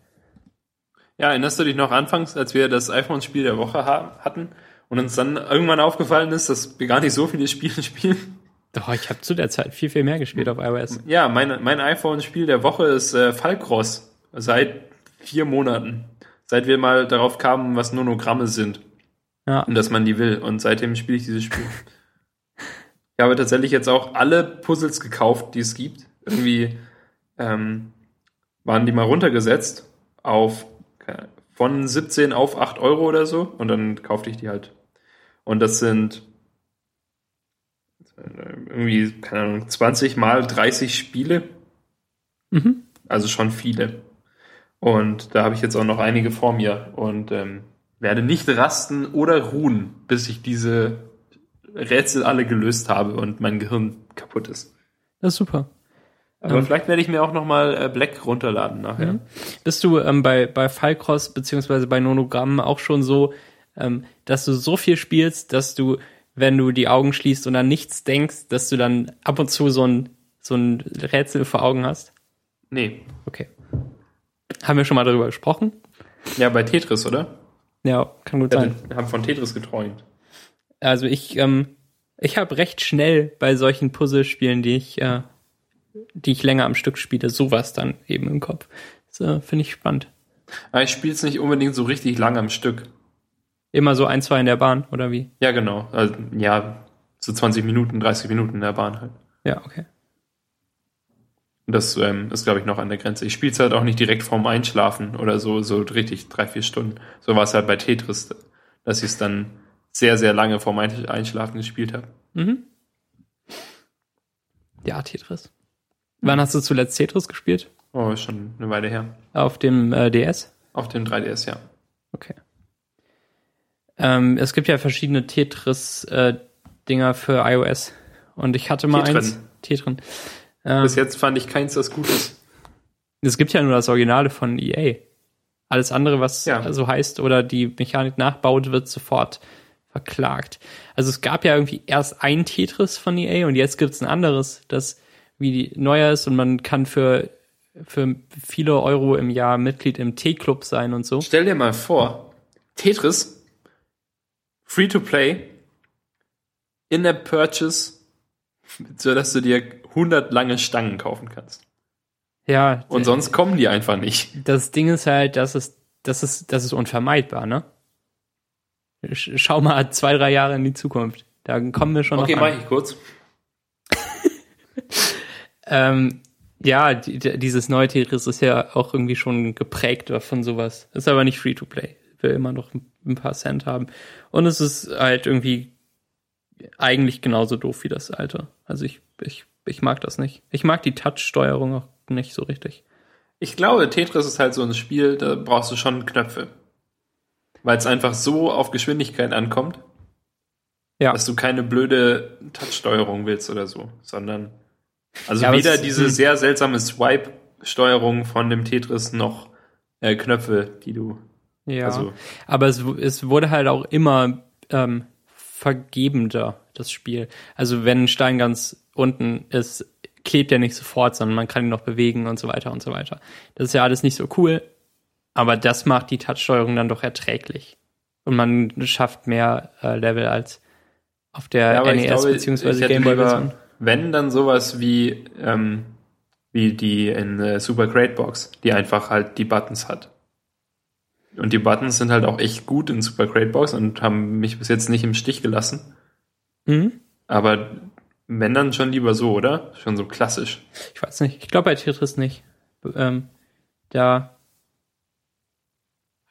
Ja, erinnerst du dich noch anfangs, als wir das iPhone-Spiel der Woche hatten und uns dann irgendwann aufgefallen ist, dass wir gar nicht so viele Spiele <laughs> spielen? Doch, ich habe zu der Zeit viel, viel mehr gespielt auf iOS. Ja, mein, mein iPhone-Spiel der Woche ist äh, Fallcross. Seit vier Monaten. Seit wir mal darauf kamen, was Nonogramme sind. Ja. Und dass man die will. Und seitdem spiele ich dieses Spiel. ich habe tatsächlich jetzt auch alle Puzzles gekauft, die es gibt. Irgendwie ähm, waren die mal runtergesetzt auf von 17 auf 8 Euro oder so und dann kaufte ich die halt. Und das sind irgendwie, keine Ahnung, 20 mal 30 Spiele. Mhm. Also schon viele. Und da habe ich jetzt auch noch einige vor mir und ähm, werde nicht rasten oder ruhen, bis ich diese Rätsel alle gelöst habe und mein Gehirn kaputt ist. Das ist super. Aber ähm, vielleicht werde ich mir auch nochmal äh, Black runterladen nachher. Mhm. Bist du ähm, bei, bei Fallcross beziehungsweise bei Nonogramm auch schon so, ähm, dass du so viel spielst, dass du, wenn du die Augen schließt und an nichts denkst, dass du dann ab und zu so ein, so ein Rätsel vor Augen hast? Nee. Okay. Haben wir schon mal darüber gesprochen? Ja, bei Tetris, oder? Ja, kann gut sein. Wir haben von Tetris geträumt. Also ich, ähm, ich habe recht schnell bei solchen Puzzlespielen, die ich äh, die ich länger am Stück spiele, sowas dann eben im Kopf. Das äh, finde ich spannend. Aber ich spiele es nicht unbedingt so richtig lang am Stück. Immer so ein, zwei in der Bahn, oder wie? Ja, genau. Also, ja, so 20 Minuten, 30 Minuten in der Bahn halt. Ja, okay. Das ähm, ist, glaube ich, noch an der Grenze. Ich spiele es halt auch nicht direkt vorm Einschlafen oder so, so richtig drei, vier Stunden. So war es halt bei Tetris, dass ich es dann sehr, sehr lange vorm Einschlafen gespielt habe. Mhm. Ja, Tetris. Wann hast du zuletzt Tetris gespielt? Oh, ist schon eine Weile her. Auf dem äh, DS? Auf dem 3DS, ja. Okay. Ähm, es gibt ja verschiedene Tetris-Dinger äh, für iOS. Und ich hatte mal Tetrin. eins. Tetrin. Ähm, Bis jetzt fand ich keins, das gut ist. Es gibt ja nur das Originale von EA. Alles andere, was ja. so heißt oder die Mechanik nachbaut, wird sofort verklagt. Also es gab ja irgendwie erst ein Tetris von EA und jetzt gibt es ein anderes, das wie die neuer ist und man kann für, für viele Euro im Jahr Mitglied im T-Club sein und so. Stell dir mal vor, Tetris, free to play, in der Purchase, <laughs> so dass du dir 100 lange Stangen kaufen kannst. Ja. Und sonst kommen die einfach nicht. Das Ding ist halt, das ist, das ist, das ist unvermeidbar, ne? Schau mal zwei, drei Jahre in die Zukunft. Da kommen wir schon okay, noch. Okay, mach ich kurz. <laughs> Ähm, ja, die, dieses neue Tetris ist ja auch irgendwie schon geprägt von sowas. Ist aber nicht Free-to-Play. Will immer noch ein paar Cent haben. Und es ist halt irgendwie eigentlich genauso doof wie das alte. Also ich, ich, ich mag das nicht. Ich mag die Touch-Steuerung auch nicht so richtig. Ich glaube, Tetris ist halt so ein Spiel, da brauchst du schon Knöpfe. Weil es einfach so auf Geschwindigkeit ankommt, ja. dass du keine blöde Touch-Steuerung willst oder so, sondern also ja, weder diese sehr seltsame Swipe-Steuerung von dem Tetris noch äh, Knöpfe, die du. Ja. Also, aber es, es wurde halt auch immer ähm, vergebender, das Spiel. Also wenn ein Stein ganz unten ist, klebt er nicht sofort, sondern man kann ihn noch bewegen und so weiter und so weiter. Das ist ja alles nicht so cool, aber das macht die Touchsteuerung dann doch erträglich. Und man schafft mehr äh, Level als auf der Ja, NES glaube, bzw. ich wenn dann sowas wie, ähm, wie die in äh, Super Great Box, die einfach halt die Buttons hat. Und die Buttons sind halt auch echt gut in Super Great Box und haben mich bis jetzt nicht im Stich gelassen. Mhm. Aber wenn dann schon lieber so, oder? Schon so klassisch. Ich weiß nicht. Ich glaube bei Tetris nicht. Ähm, da.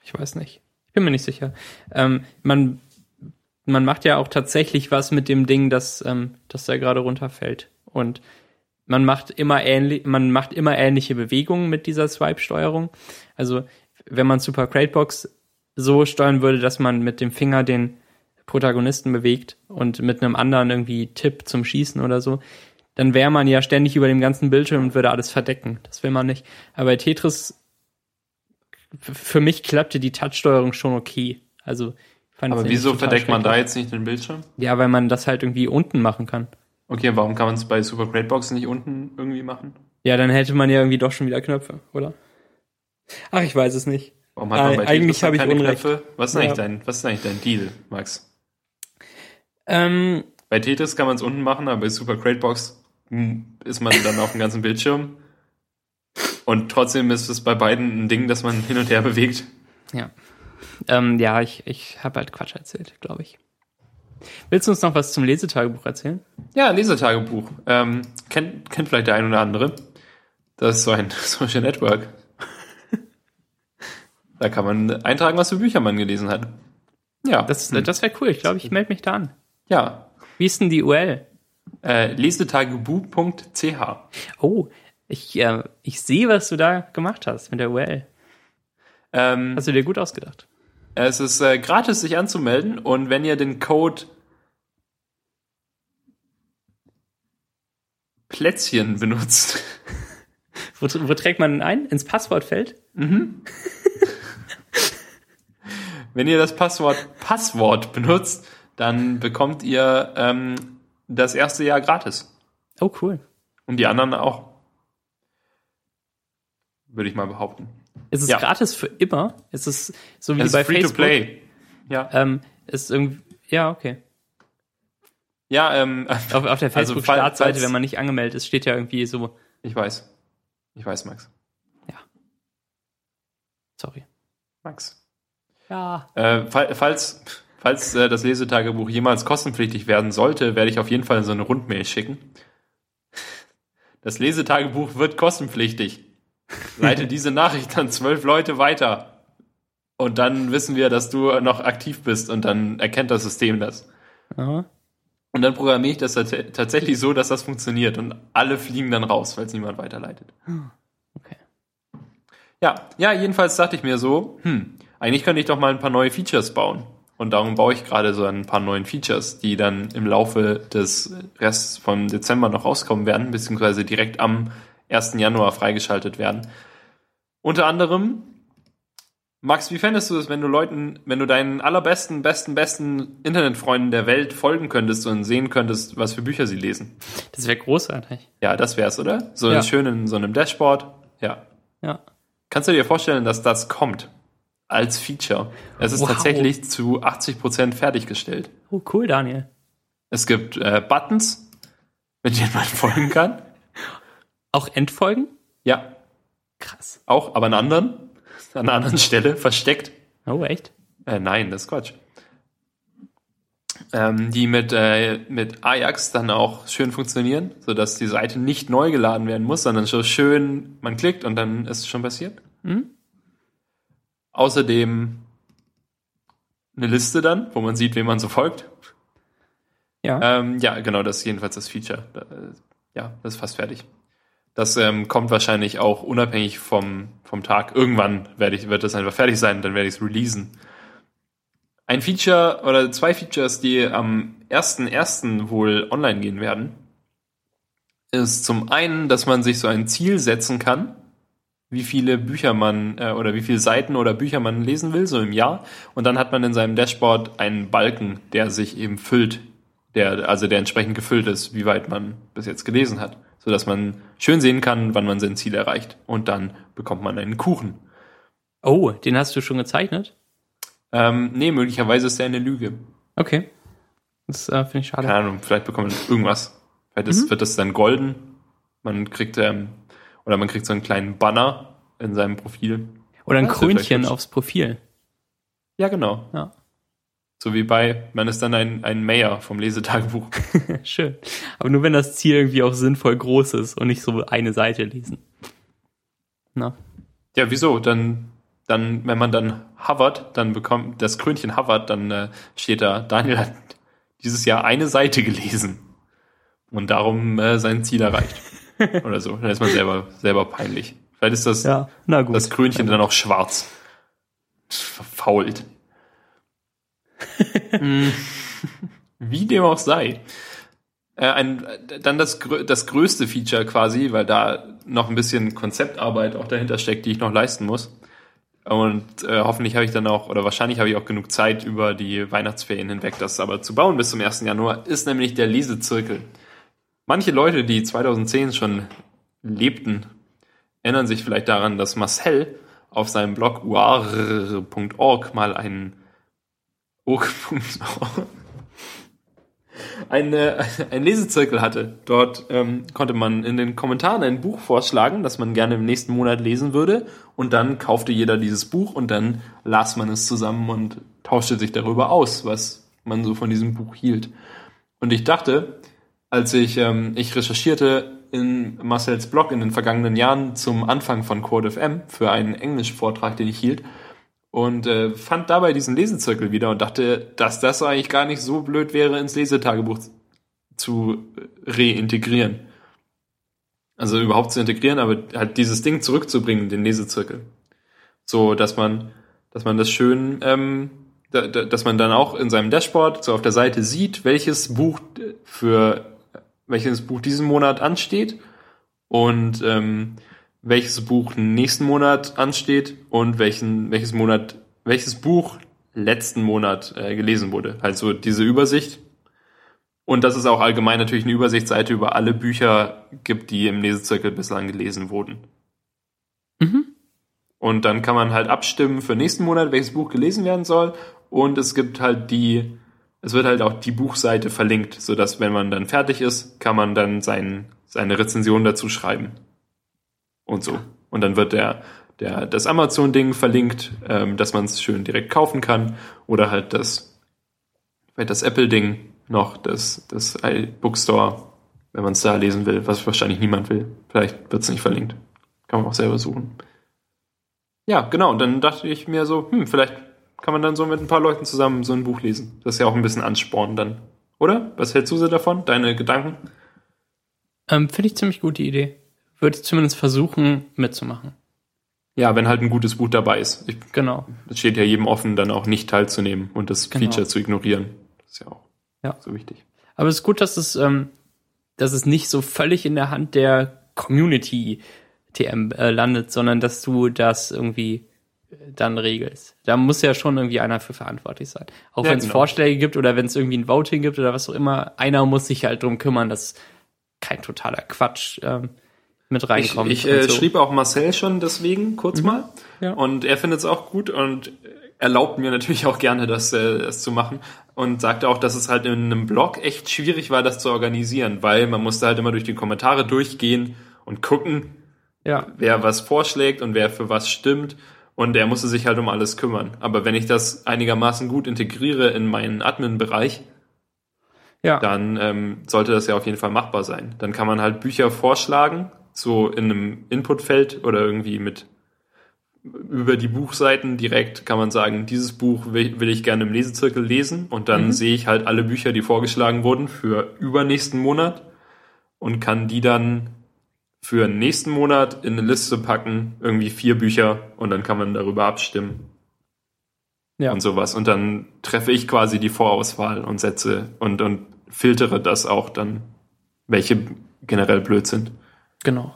Ich weiß nicht. Ich bin mir nicht sicher. Ähm, man, man macht ja auch tatsächlich was mit dem Ding, das, ähm, das da gerade runterfällt. Und man macht immer ähnlich, man macht immer ähnliche Bewegungen mit dieser Swipe-Steuerung. Also, wenn man Super Crate Box so steuern würde, dass man mit dem Finger den Protagonisten bewegt und mit einem anderen irgendwie Tipp zum Schießen oder so, dann wäre man ja ständig über dem ganzen Bildschirm und würde alles verdecken. Das will man nicht. Aber bei Tetris, für mich klappte die Touchsteuerung schon okay. Also, fand Aber es wieso verdeckt man da jetzt nicht den Bildschirm? Ja, weil man das halt irgendwie unten machen kann. Okay, warum kann man es bei Super Great Box nicht unten irgendwie machen? Ja, dann hätte man ja irgendwie doch schon wieder Knöpfe, oder? Ach, ich weiß es nicht. Warum hat man Äh, bei eigentlich habe ich keine Unrecht. Knöpfe? Was ist, Ja. eigentlich dein, was ist eigentlich dein Deal, Max? Ähm, Bei Tetris kann man es unten machen, aber bei Super Great Box hm, ist man dann auf dem ganzen Bildschirm. Und trotzdem ist es bei beiden ein Ding, das man hin und her bewegt. ja. Ähm, ja, ich, ich habe halt Quatsch erzählt, glaube ich. Willst du uns noch was zum Lesetagebuch erzählen? Ja, Lesetagebuch. Ähm, kennt, kennt vielleicht der ein oder andere. Das ist so ein <laughs> Social Network. <laughs> da kann man eintragen, was für Bücher man gelesen hat. Ja, Das, das wäre cool. Ich glaube, ich melde mich da an. ja. Wie ist denn die URL? Äh, lesetagebuch.ch. Oh, ich, äh, ich sehe, was du da gemacht hast mit der URL. Ähm, Hast du dir gut ausgedacht. Es ist äh, gratis, sich anzumelden und wenn ihr den Code Plätzchen benutzt, <laughs> Wo, wo trägt man den ein? Ins Passwortfeld? wenn ihr das Passwort Passwort benutzt, dann bekommt ihr ähm, das erste Jahr gratis. Oh, cool. Und die anderen auch. Würde ich mal behaupten. Ist es Ja. gratis für immer? Ist es so wie Es bei ist free Facebook? to play. Ja, Ähm, ist irgendwie, ja, okay. ja ähm, Auf, auf der <laughs> Also, Facebook-Startseite, falls- wenn man nicht angemeldet ist, steht ja irgendwie so, ich weiß. Ich weiß, Max. sorry. Max. Ja. Äh, fall- falls falls äh, das Lesetagebuch jemals kostenpflichtig werden sollte, werde ich auf jeden Fall so eine Rundmail schicken. Das Lesetagebuch wird kostenpflichtig. <laughs> Leite diese Nachricht an zwölf Leute weiter. Und dann wissen wir, dass du noch aktiv bist und dann erkennt das System das. Aha. Und dann programmiere ich das tat- tatsächlich so, dass das funktioniert und alle fliegen dann raus, falls niemand weiterleitet. Okay. Ja, ja, jedenfalls dachte ich mir so, hm, eigentlich könnte ich doch mal ein paar neue Features bauen. Und darum baue ich gerade so ein paar neuen Features, die dann im Laufe des Rests vom Dezember noch rauskommen werden, beziehungsweise direkt am 1. Januar freigeschaltet werden. Unter anderem, Max, wie fändest du es, wenn du Leuten, wenn du deinen allerbesten, besten, besten Internetfreunden der Welt folgen könntest und sehen könntest, was für Bücher sie lesen? Das wäre großartig. Ja, das wär's, oder? So Ja. schön in so einem Dashboard. Ja. Ja. Kannst du dir vorstellen, dass das kommt als Feature? Es ist Wow. tatsächlich zu 80% fertiggestellt. Oh, cool, Daniel. Es gibt äh, Buttons, mit denen man folgen kann. Auch Endfolgen? Ja, Krass. auch, aber an anderen, an einer anderen Stelle, versteckt. Oh, echt? Äh, nein, das ist Quatsch. Ähm, die mit, äh, mit Ajax dann auch schön funktionieren, sodass die Seite nicht neu geladen werden muss, sondern so schön, man klickt und dann ist es schon passiert. Mhm. Außerdem eine Liste dann, wo man sieht, wem man so folgt. Ja. Ähm, ja, genau, das ist jedenfalls das Feature. Da, äh, Ja, das ist fast fertig. Das ähm, kommt wahrscheinlich auch unabhängig vom, vom Tag. Irgendwann werde ich, wird das einfach fertig sein, dann werde ich es releasen. Ein Feature oder zwei Features, die am 1.1. wohl online gehen werden, ist zum einen, dass man sich so ein Ziel setzen kann wie viele Bücher man äh, oder wie viele Seiten oder Bücher man lesen will, so im Jahr. Und dann hat man in seinem Dashboard einen Balken, der sich eben füllt, der, also der entsprechend gefüllt ist, wie weit man bis jetzt gelesen hat. So dass man schön sehen kann, wann man sein Ziel erreicht. Und dann bekommt man einen Kuchen. Oh, den hast du schon gezeichnet? Ähm, nee, möglicherweise ist der eine Lüge. Okay. Das äh, finde ich schade. Keine Ahnung, vielleicht bekommt man irgendwas. Vielleicht ist, Mhm. wird das dann golden. Man kriegt, ähm, oder man kriegt so einen kleinen Banner in seinem Profil. Oder ein Krönchen aufs Profil. Ja, genau. Ja. So wie bei, man ist dann ein, ein Mayor vom Lesetagebuch. <laughs> Schön. Aber nur wenn das Ziel irgendwie auch sinnvoll groß ist und nicht so eine Seite lesen. Na. Ja, wieso? Dann, dann, wenn man dann hovert, dann bekommt das Krönchen hovert, dann äh, steht da, Daniel hat dieses Jahr eine Seite gelesen und darum äh, sein Ziel erreicht. <laughs> Oder so. Dann ist man selber, selber peinlich. Vielleicht ist das, Ja, das Krönchen dann auch schwarz. Verfault. <laughs> Wie dem auch sei. Äh, ein, dann das, das größte Feature quasi, weil da noch ein bisschen Konzeptarbeit auch dahinter steckt, die ich noch leisten muss. Und äh, hoffentlich habe ich dann auch, oder wahrscheinlich habe ich auch genug Zeit über die Weihnachtsferien hinweg, das aber zu bauen bis zum 1. Januar, ist nämlich der Lesezirkel. Manche Leute, die 2010 schon lebten, erinnern sich vielleicht daran, dass Marcel auf seinem Blog uar.org mal einen org.org eine, ein Lesezirkel hatte. Dort ähm, konnte man in den Kommentaren ein Buch vorschlagen, das man gerne im nächsten Monat lesen würde. Und dann kaufte jeder dieses Buch und dann las man es zusammen und tauschte sich darüber aus, was man so von diesem Buch hielt. Und ich dachte, als ich, ähm, ich recherchierte in Marcels Blog in den vergangenen Jahren zum Anfang von Code FM für einen Englischvortrag, den ich hielt, und äh, fand dabei diesen Lesezirkel wieder und dachte, dass das eigentlich gar nicht so blöd wäre, ins Lesetagebuch zu reintegrieren. Also überhaupt zu integrieren, aber halt dieses Ding zurückzubringen, den Lesezirkel. So, dass man, dass man das schön, ähm, da, da, dass man dann auch in seinem Dashboard so auf der Seite sieht, welches Buch für welches Buch diesen Monat ansteht und ähm, welches Buch nächsten Monat ansteht und welchen, welches Monat, welches Buch letzten Monat äh, gelesen wurde. Also diese Übersicht. Und dass es auch allgemein natürlich eine Übersichtsseite über alle Bücher gibt, die im Lesezirkel bislang gelesen wurden. Mhm. Und dann kann man halt abstimmen für nächsten Monat, welches Buch gelesen werden soll. Und es gibt halt die, es wird halt auch die Buchseite verlinkt, sodass wenn man dann fertig ist, kann man dann sein, seine Rezension dazu schreiben und so. Und dann wird der, der, das Amazon-Ding verlinkt, ähm, dass man es schön direkt kaufen kann. Oder halt das, das Apple-Ding noch, das, das iBookstore, wenn man es da lesen will, was wahrscheinlich niemand will. Vielleicht wird es nicht verlinkt. Kann man auch selber suchen. Ja, genau. Und dann dachte ich mir so, hm, vielleicht kann man dann so mit ein paar Leuten zusammen so ein Buch lesen. Das ist ja auch ein bisschen Ansporn dann. Oder? Was hältst du so davon? Deine Gedanken? Ähm, Finde ich ziemlich gute Idee. Würde ich zumindest versuchen, mitzumachen. Ja, wenn halt ein gutes Buch dabei ist. Ich Genau. Es steht ja jedem offen, dann auch nicht teilzunehmen und das Genau. Feature zu ignorieren. Das ist ja auch Ja. so wichtig. Aber es ist gut, dass es, ähm, dass es nicht so völlig in der Hand der Community TM äh, landet, sondern dass du das irgendwie äh, dann regelst. Da muss ja schon irgendwie einer für verantwortlich sein. Auch Ja, wenn es genau. Vorschläge gibt oder wenn es irgendwie ein Voting gibt oder was auch immer, einer muss sich halt drum kümmern, dass kein totaler Quatsch ähm, mit Ich, reinkommt. ich und äh, so. schrieb auch Marcel schon deswegen kurz mal Ja. und er findet es auch gut und erlaubt mir natürlich auch gerne, das, äh, das zu machen und sagte auch, dass es halt in einem Blog echt schwierig war, das zu organisieren, weil man musste halt immer durch die Kommentare durchgehen und gucken, ja, wer was vorschlägt und wer für was stimmt. Und er musste sich halt um alles kümmern. Aber wenn ich das einigermaßen gut integriere in meinen Admin-Bereich, ja, dann ähm, sollte das ja auf jeden Fall machbar sein. Dann kann man halt Bücher vorschlagen, so in einem Inputfeld oder irgendwie mit über die Buchseiten direkt kann man sagen, dieses Buch will, will ich gerne im Lesezirkel lesen und dann Mhm. sehe ich halt alle Bücher, die vorgeschlagen wurden für übernächsten Monat und kann die dann für nächsten Monat in eine Liste packen, irgendwie vier Bücher und dann kann man darüber abstimmen ja. und sowas. Und dann treffe ich quasi die Vorauswahl und setze und, und filtere das auch dann, welche generell blöd sind. Genau.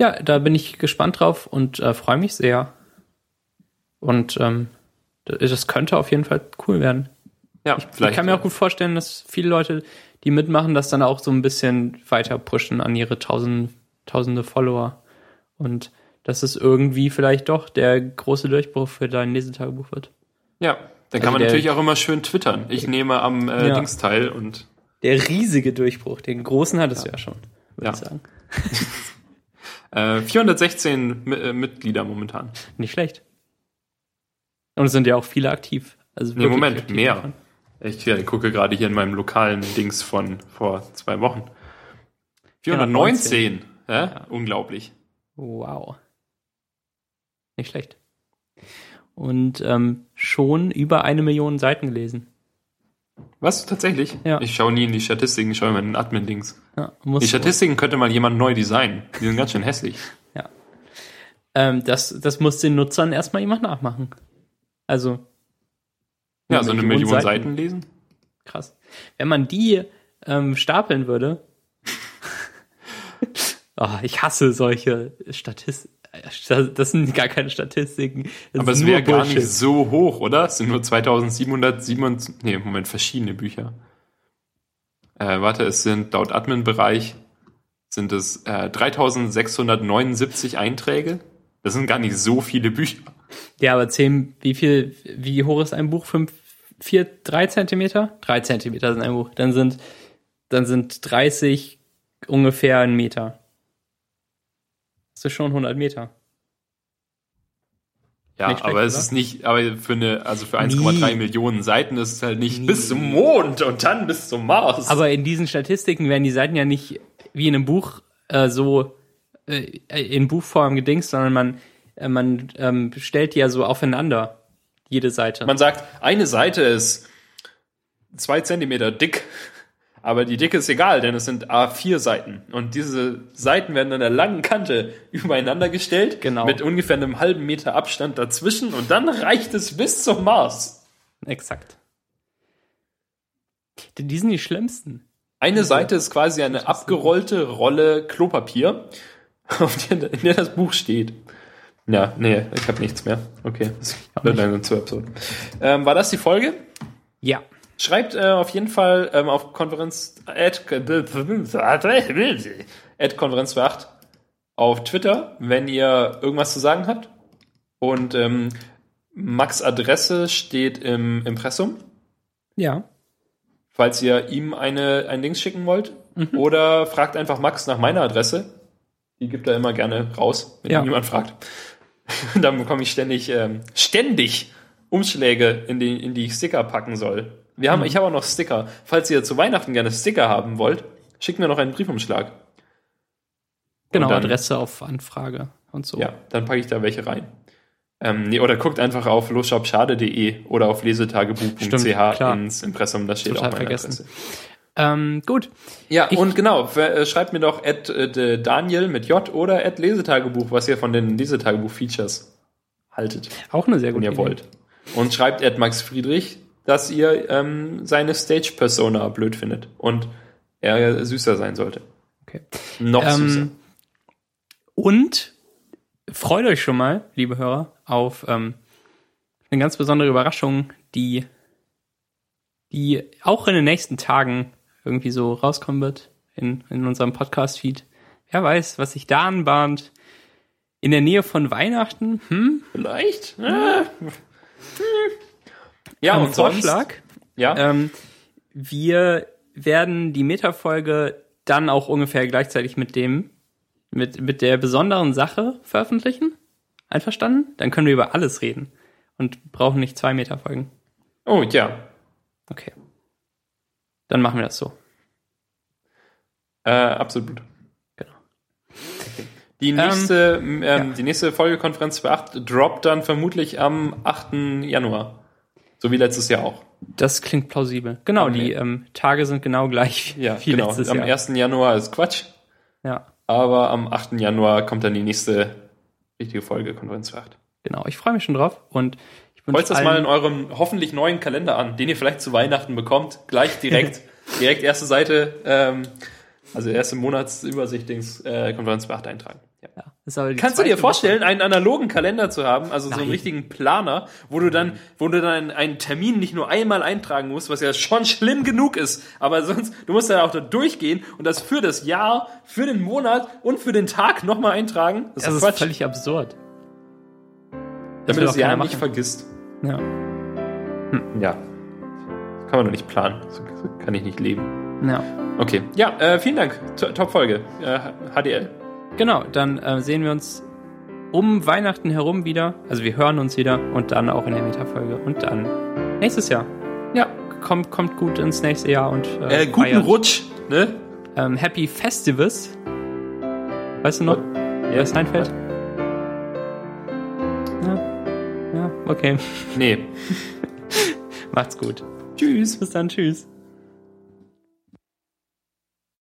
Ja, da bin ich gespannt drauf und äh, freue mich sehr. Und ähm, das könnte auf jeden Fall cool werden. Ja, ich, ich kann mir auch gut vorstellen, dass viele Leute, die mitmachen, das dann auch so ein bisschen weiter pushen an ihre tausend, tausende Follower. Und dass es irgendwie vielleicht doch der große Durchbruch für dein Lesetagebuch wird. Ja, dann kann also man natürlich auch immer schön twittern. Ich nehme am äh, ja. Dings teil und. Der riesige Durchbruch, den großen hattest ja. du ja schon, würde ja. ich sagen. <laughs> äh, 416 äh, Mitglieder momentan. Nicht schlecht. Und es sind ja auch viele aktiv. Also nee, Moment, mehr. Davon. Ich gucke gerade hier in meinem lokalen Dings von vor zwei Wochen. 419. Ja, ja. Unglaublich. Wow. Nicht schlecht. Und ähm, schon über eine Million Seiten gelesen. Was? Tatsächlich? Ja. Ich schaue nie in die Statistiken, ich schaue immer in den Admin-Dings. Ja, die Statistiken könnte mal jemand neu designen. Die sind ganz schön hässlich. Ja. Ähm, das, das muss den Nutzern erstmal jemand nachmachen. Also. Ja, so eine Million Seiten. Seiten lesen. Krass. Wenn man die ähm, stapeln würde. oh, <laughs> <laughs> ich hasse solche Statistiken. Das sind gar keine Statistiken. Das Aber es wäre gar nicht so hoch, oder? Es sind nur 2727, nee, Moment, verschiedene Bücher. Äh, warte, es sind laut Admin-Bereich sind es äh, 3679 Einträge. Das sind gar nicht so viele Bücher. Ja, aber zehn, wie viel, wie hoch ist ein Buch? Fünf, vier, drei Zentimeter? Drei Zentimeter sind ein Buch. Dann sind, dann sind 30 ungefähr ein Meter. Das ist schon 100 Meter. Ja, schlecht, aber es oder? ist nicht, aber für eine, also für 1,3 Millionen Seiten ist es halt nicht Nie. bis zum Mond und dann bis zum Mars. Aber in diesen Statistiken werden die Seiten ja nicht wie in einem Buch äh, so äh, in Buchform gedingst, sondern man, äh, man ähm, stellt die ja so aufeinander, jede Seite. Man sagt, eine Seite ist zwei Zentimeter dick, aber die Dicke ist egal, denn es sind A4 Seiten. Und diese Seiten werden an der langen Kante <laughs> übereinander gestellt, genau. mit ungefähr einem halben Meter Abstand dazwischen und dann reicht es bis zum Mars. Exakt. Die sind die schlimmsten. Eine Seite ist quasi eine abgerollte Rolle Klopapier <laughs> auf der, in der das Buch steht. Ja, nee, ich habe nichts mehr. Okay, das wird dann zu absurd. Ähm, war das die Folge? Ja. Schreibt äh, auf jeden Fall ähm, auf Konferenz at, at Konferenz 8 auf Twitter, wenn ihr irgendwas zu sagen habt. Und ähm, Max Adresse steht im Impressum. Ja. Falls ihr ihm eine, ein Links schicken wollt. Mhm. Oder fragt einfach Max nach meiner Adresse. Die gibt er immer gerne raus, wenn ja. jemand fragt. <laughs> dann bekomme ich ständig, ähm, ständig Umschläge, in die, in die ich Sticker packen soll. Wir haben, mhm. ich habe auch noch Sticker. Falls ihr zu Weihnachten gerne Sticker haben wollt, schickt mir noch einen Briefumschlag. Genau, dann, Adresse auf Anfrage und so. Ja, dann packe ich da welche rein. Ähm, nee, oder guckt einfach auf losshopschade.de oder auf lesetagebuch.ch ins Impressum, da steht Total auch meine vergessen. Adresse. Ähm, gut. Ja, ich, und genau, äh, schreibt mir doch at, äh, Daniel mit J oder at Lesetagebuch, was ihr von den Lesetagebuch-Features haltet. Auch eine sehr gute Wenn ihr Idee. wollt. Und schreibt at Max Friedrich, dass ihr ähm, seine Stage-Persona blöd findet und er süßer sein sollte. Okay. Noch ähm, süßer. Und freut euch schon mal, liebe Hörer, auf ähm, eine ganz besondere Überraschung, die, die auch in den nächsten Tagen irgendwie so rauskommen wird in, in unserem Podcast-Feed. Wer weiß, was sich da anbahnt. In der Nähe von Weihnachten? Hm? Vielleicht. Hm. Ja, und Vorschlag. Sonst, ja. Ähm, wir werden die Metafolge dann auch ungefähr gleichzeitig mit dem, mit, mit der besonderen Sache veröffentlichen. Einverstanden? Dann können wir über alles reden und brauchen nicht zwei Metafolgen. Oh, ja. Okay. Dann machen wir das so. Äh, absolut. Genau. Die nächste, ähm, ähm, ja. die nächste Folgekonferenz für 8 droppt dann vermutlich am 8. Januar. So wie letztes Jahr auch. Das klingt plausibel. Genau, okay. die ähm, Tage sind genau gleich <laughs> ja, wie genau. letztes Jahr. Am 1. Januar ist Quatsch. Ja. Aber am 8. Januar kommt dann die nächste richtige Folge Konferenz für 8. Genau, ich freue mich schon drauf und Kreuzt das mal in eurem hoffentlich neuen Kalender an, den ihr vielleicht zu Weihnachten bekommt. Gleich direkt, <laughs> direkt erste Seite, ähm, also erste Monatsübersicht, Dings, äh, Konferenz 8 eintragen. Ja, Kannst du dir vorstellen, einen analogen Kalender zu haben, also so einen Nein. richtigen Planer, wo du dann, wo du dann einen Termin nicht nur einmal eintragen musst, was ja schon schlimm genug ist, aber sonst, du musst dann auch da durchgehen und das für das Jahr, für den Monat und für den Tag nochmal eintragen. Das Woche? ist Das ist Quatsch, völlig absurd. damit will du das Jahr keiner nicht machen. vergisst. Ja. Ja. Das kann man doch nicht planen. So, kann ich nicht leben. ja. Okay. Ja, äh, vielen Dank. To- Top-Folge. Äh, HDL. Genau, dann äh, sehen wir uns um Weihnachten herum wieder. Also wir hören uns wieder und dann auch in der Metafolge. Und dann nächstes Jahr. Ja, kommt, kommt gut ins nächste Jahr und äh, Äh, guten feiert. Rutsch, ne? Ähm, Happy Festivus. Weißt du noch, wer es einfällt? Ja. Ja, okay. Nee. <laughs> Macht's gut. Tschüss, bis dann, tschüss.